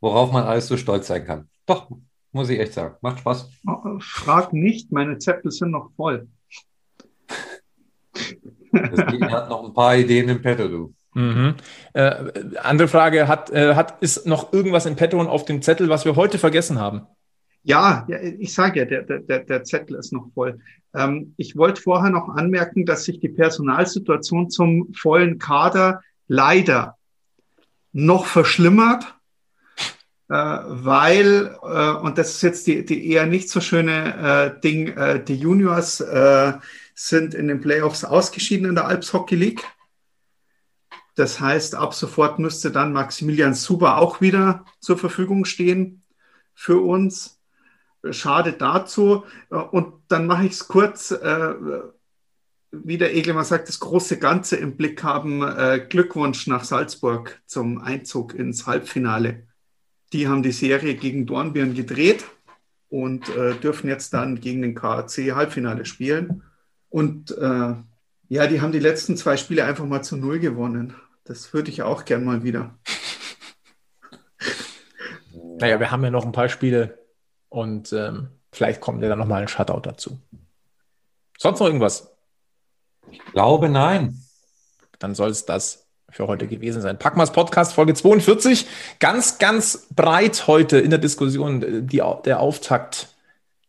worauf man alles so stolz sein kann. Doch, muss ich echt sagen. Macht Spaß. Frag nicht, meine Zettel sind noch voll. Das Ding hat noch ein paar Ideen im Petto, du. Mhm. Äh, andere Frage, hat, äh, hat, ist noch irgendwas im Petto und auf dem Zettel, was wir heute vergessen haben? Ja, ich sage ja, der, der, der Zettel ist noch voll. Ähm, ich wollte vorher noch anmerken, dass sich die Personalsituation zum vollen Kader leider noch verschlimmert, äh, weil, äh, und das ist jetzt die, die eher nicht so schöne äh, Ding, äh, die Juniors äh, sind in den Playoffs ausgeschieden in der Alps Hockey League. Das heißt, ab sofort müsste dann Maximilian Suber auch wieder zur Verfügung stehen für uns. Schade dazu. Und dann mache ich es kurz, äh, wie der Eglemann sagt, das große Ganze im Blick haben. Äh, Glückwunsch nach Salzburg zum Einzug ins Halbfinale. Die haben die Serie gegen Dornbirn gedreht und äh, dürfen jetzt dann gegen den KAC Halbfinale spielen. Und äh, ja, die haben die letzten zwei Spiele einfach mal zu Null gewonnen. Das würde ich auch gern mal wieder. Naja, wir haben ja noch ein paar Spiele und ähm, vielleicht kommt ja dann nochmal ein Shutout dazu. Sonst noch irgendwas? Ich glaube, nein. Dann soll es das für heute gewesen sein. Packmas Podcast Folge 42. Ganz, ganz breit heute in der Diskussion die, der Auftakt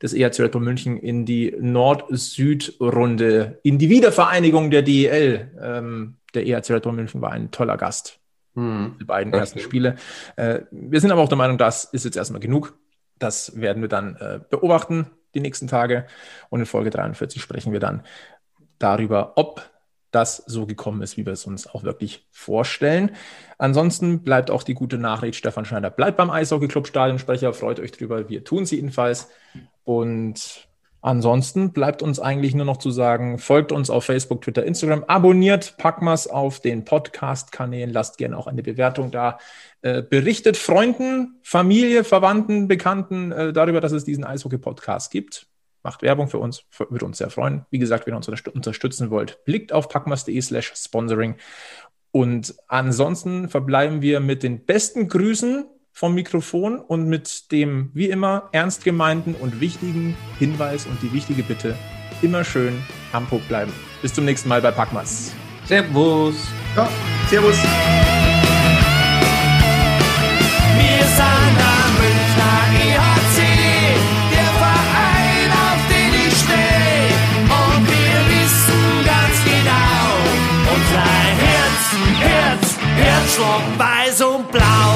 des ERC Red Bull München in die Nord-Süd-Runde, in die Wiedervereinigung der DEL. Ähm, der ERC Red Bull München war ein toller Gast. Hm. Die beiden ersten Spiele. Äh, wir sind aber auch der Meinung, das ist jetzt erstmal genug. Das werden wir dann äh, beobachten. die nächsten Tage. Und in Folge 43 sprechen wir dann darüber, ob das so gekommen ist, wie wir es uns auch wirklich vorstellen. Ansonsten bleibt auch die gute Nachricht, Stefan Schneider bleibt beim Eishockey-Club Stadionsprecher. Freut euch drüber, wir tun sie jedenfalls. Und Ansonsten bleibt uns eigentlich nur noch zu sagen, folgt uns auf Facebook, Twitter, Instagram, abonniert Packmas auf den Podcast-Kanälen, lasst gerne auch eine Bewertung da, äh, berichtet Freunden, Familie, Verwandten, Bekannten äh, darüber, dass es diesen Eishockey-Podcast gibt. Macht Werbung für uns, würde uns sehr freuen. Wie gesagt, wenn ihr uns unterstützen wollt, blickt auf packmas.de slash sponsoring. Und ansonsten verbleiben wir mit den besten Grüßen vom Mikrofon und mit dem wie immer ernst gemeinten und wichtigen Hinweis und die wichtige Bitte, immer schön am Puck bleiben. Bis zum nächsten Mal bei Packmas. Servus. Ja, servus. Wir sind am Münchner EHC, der Verein, auf den ich stehe. Und wir wissen ganz genau, unser Herz, Herz, Herzschlag weiß und blau.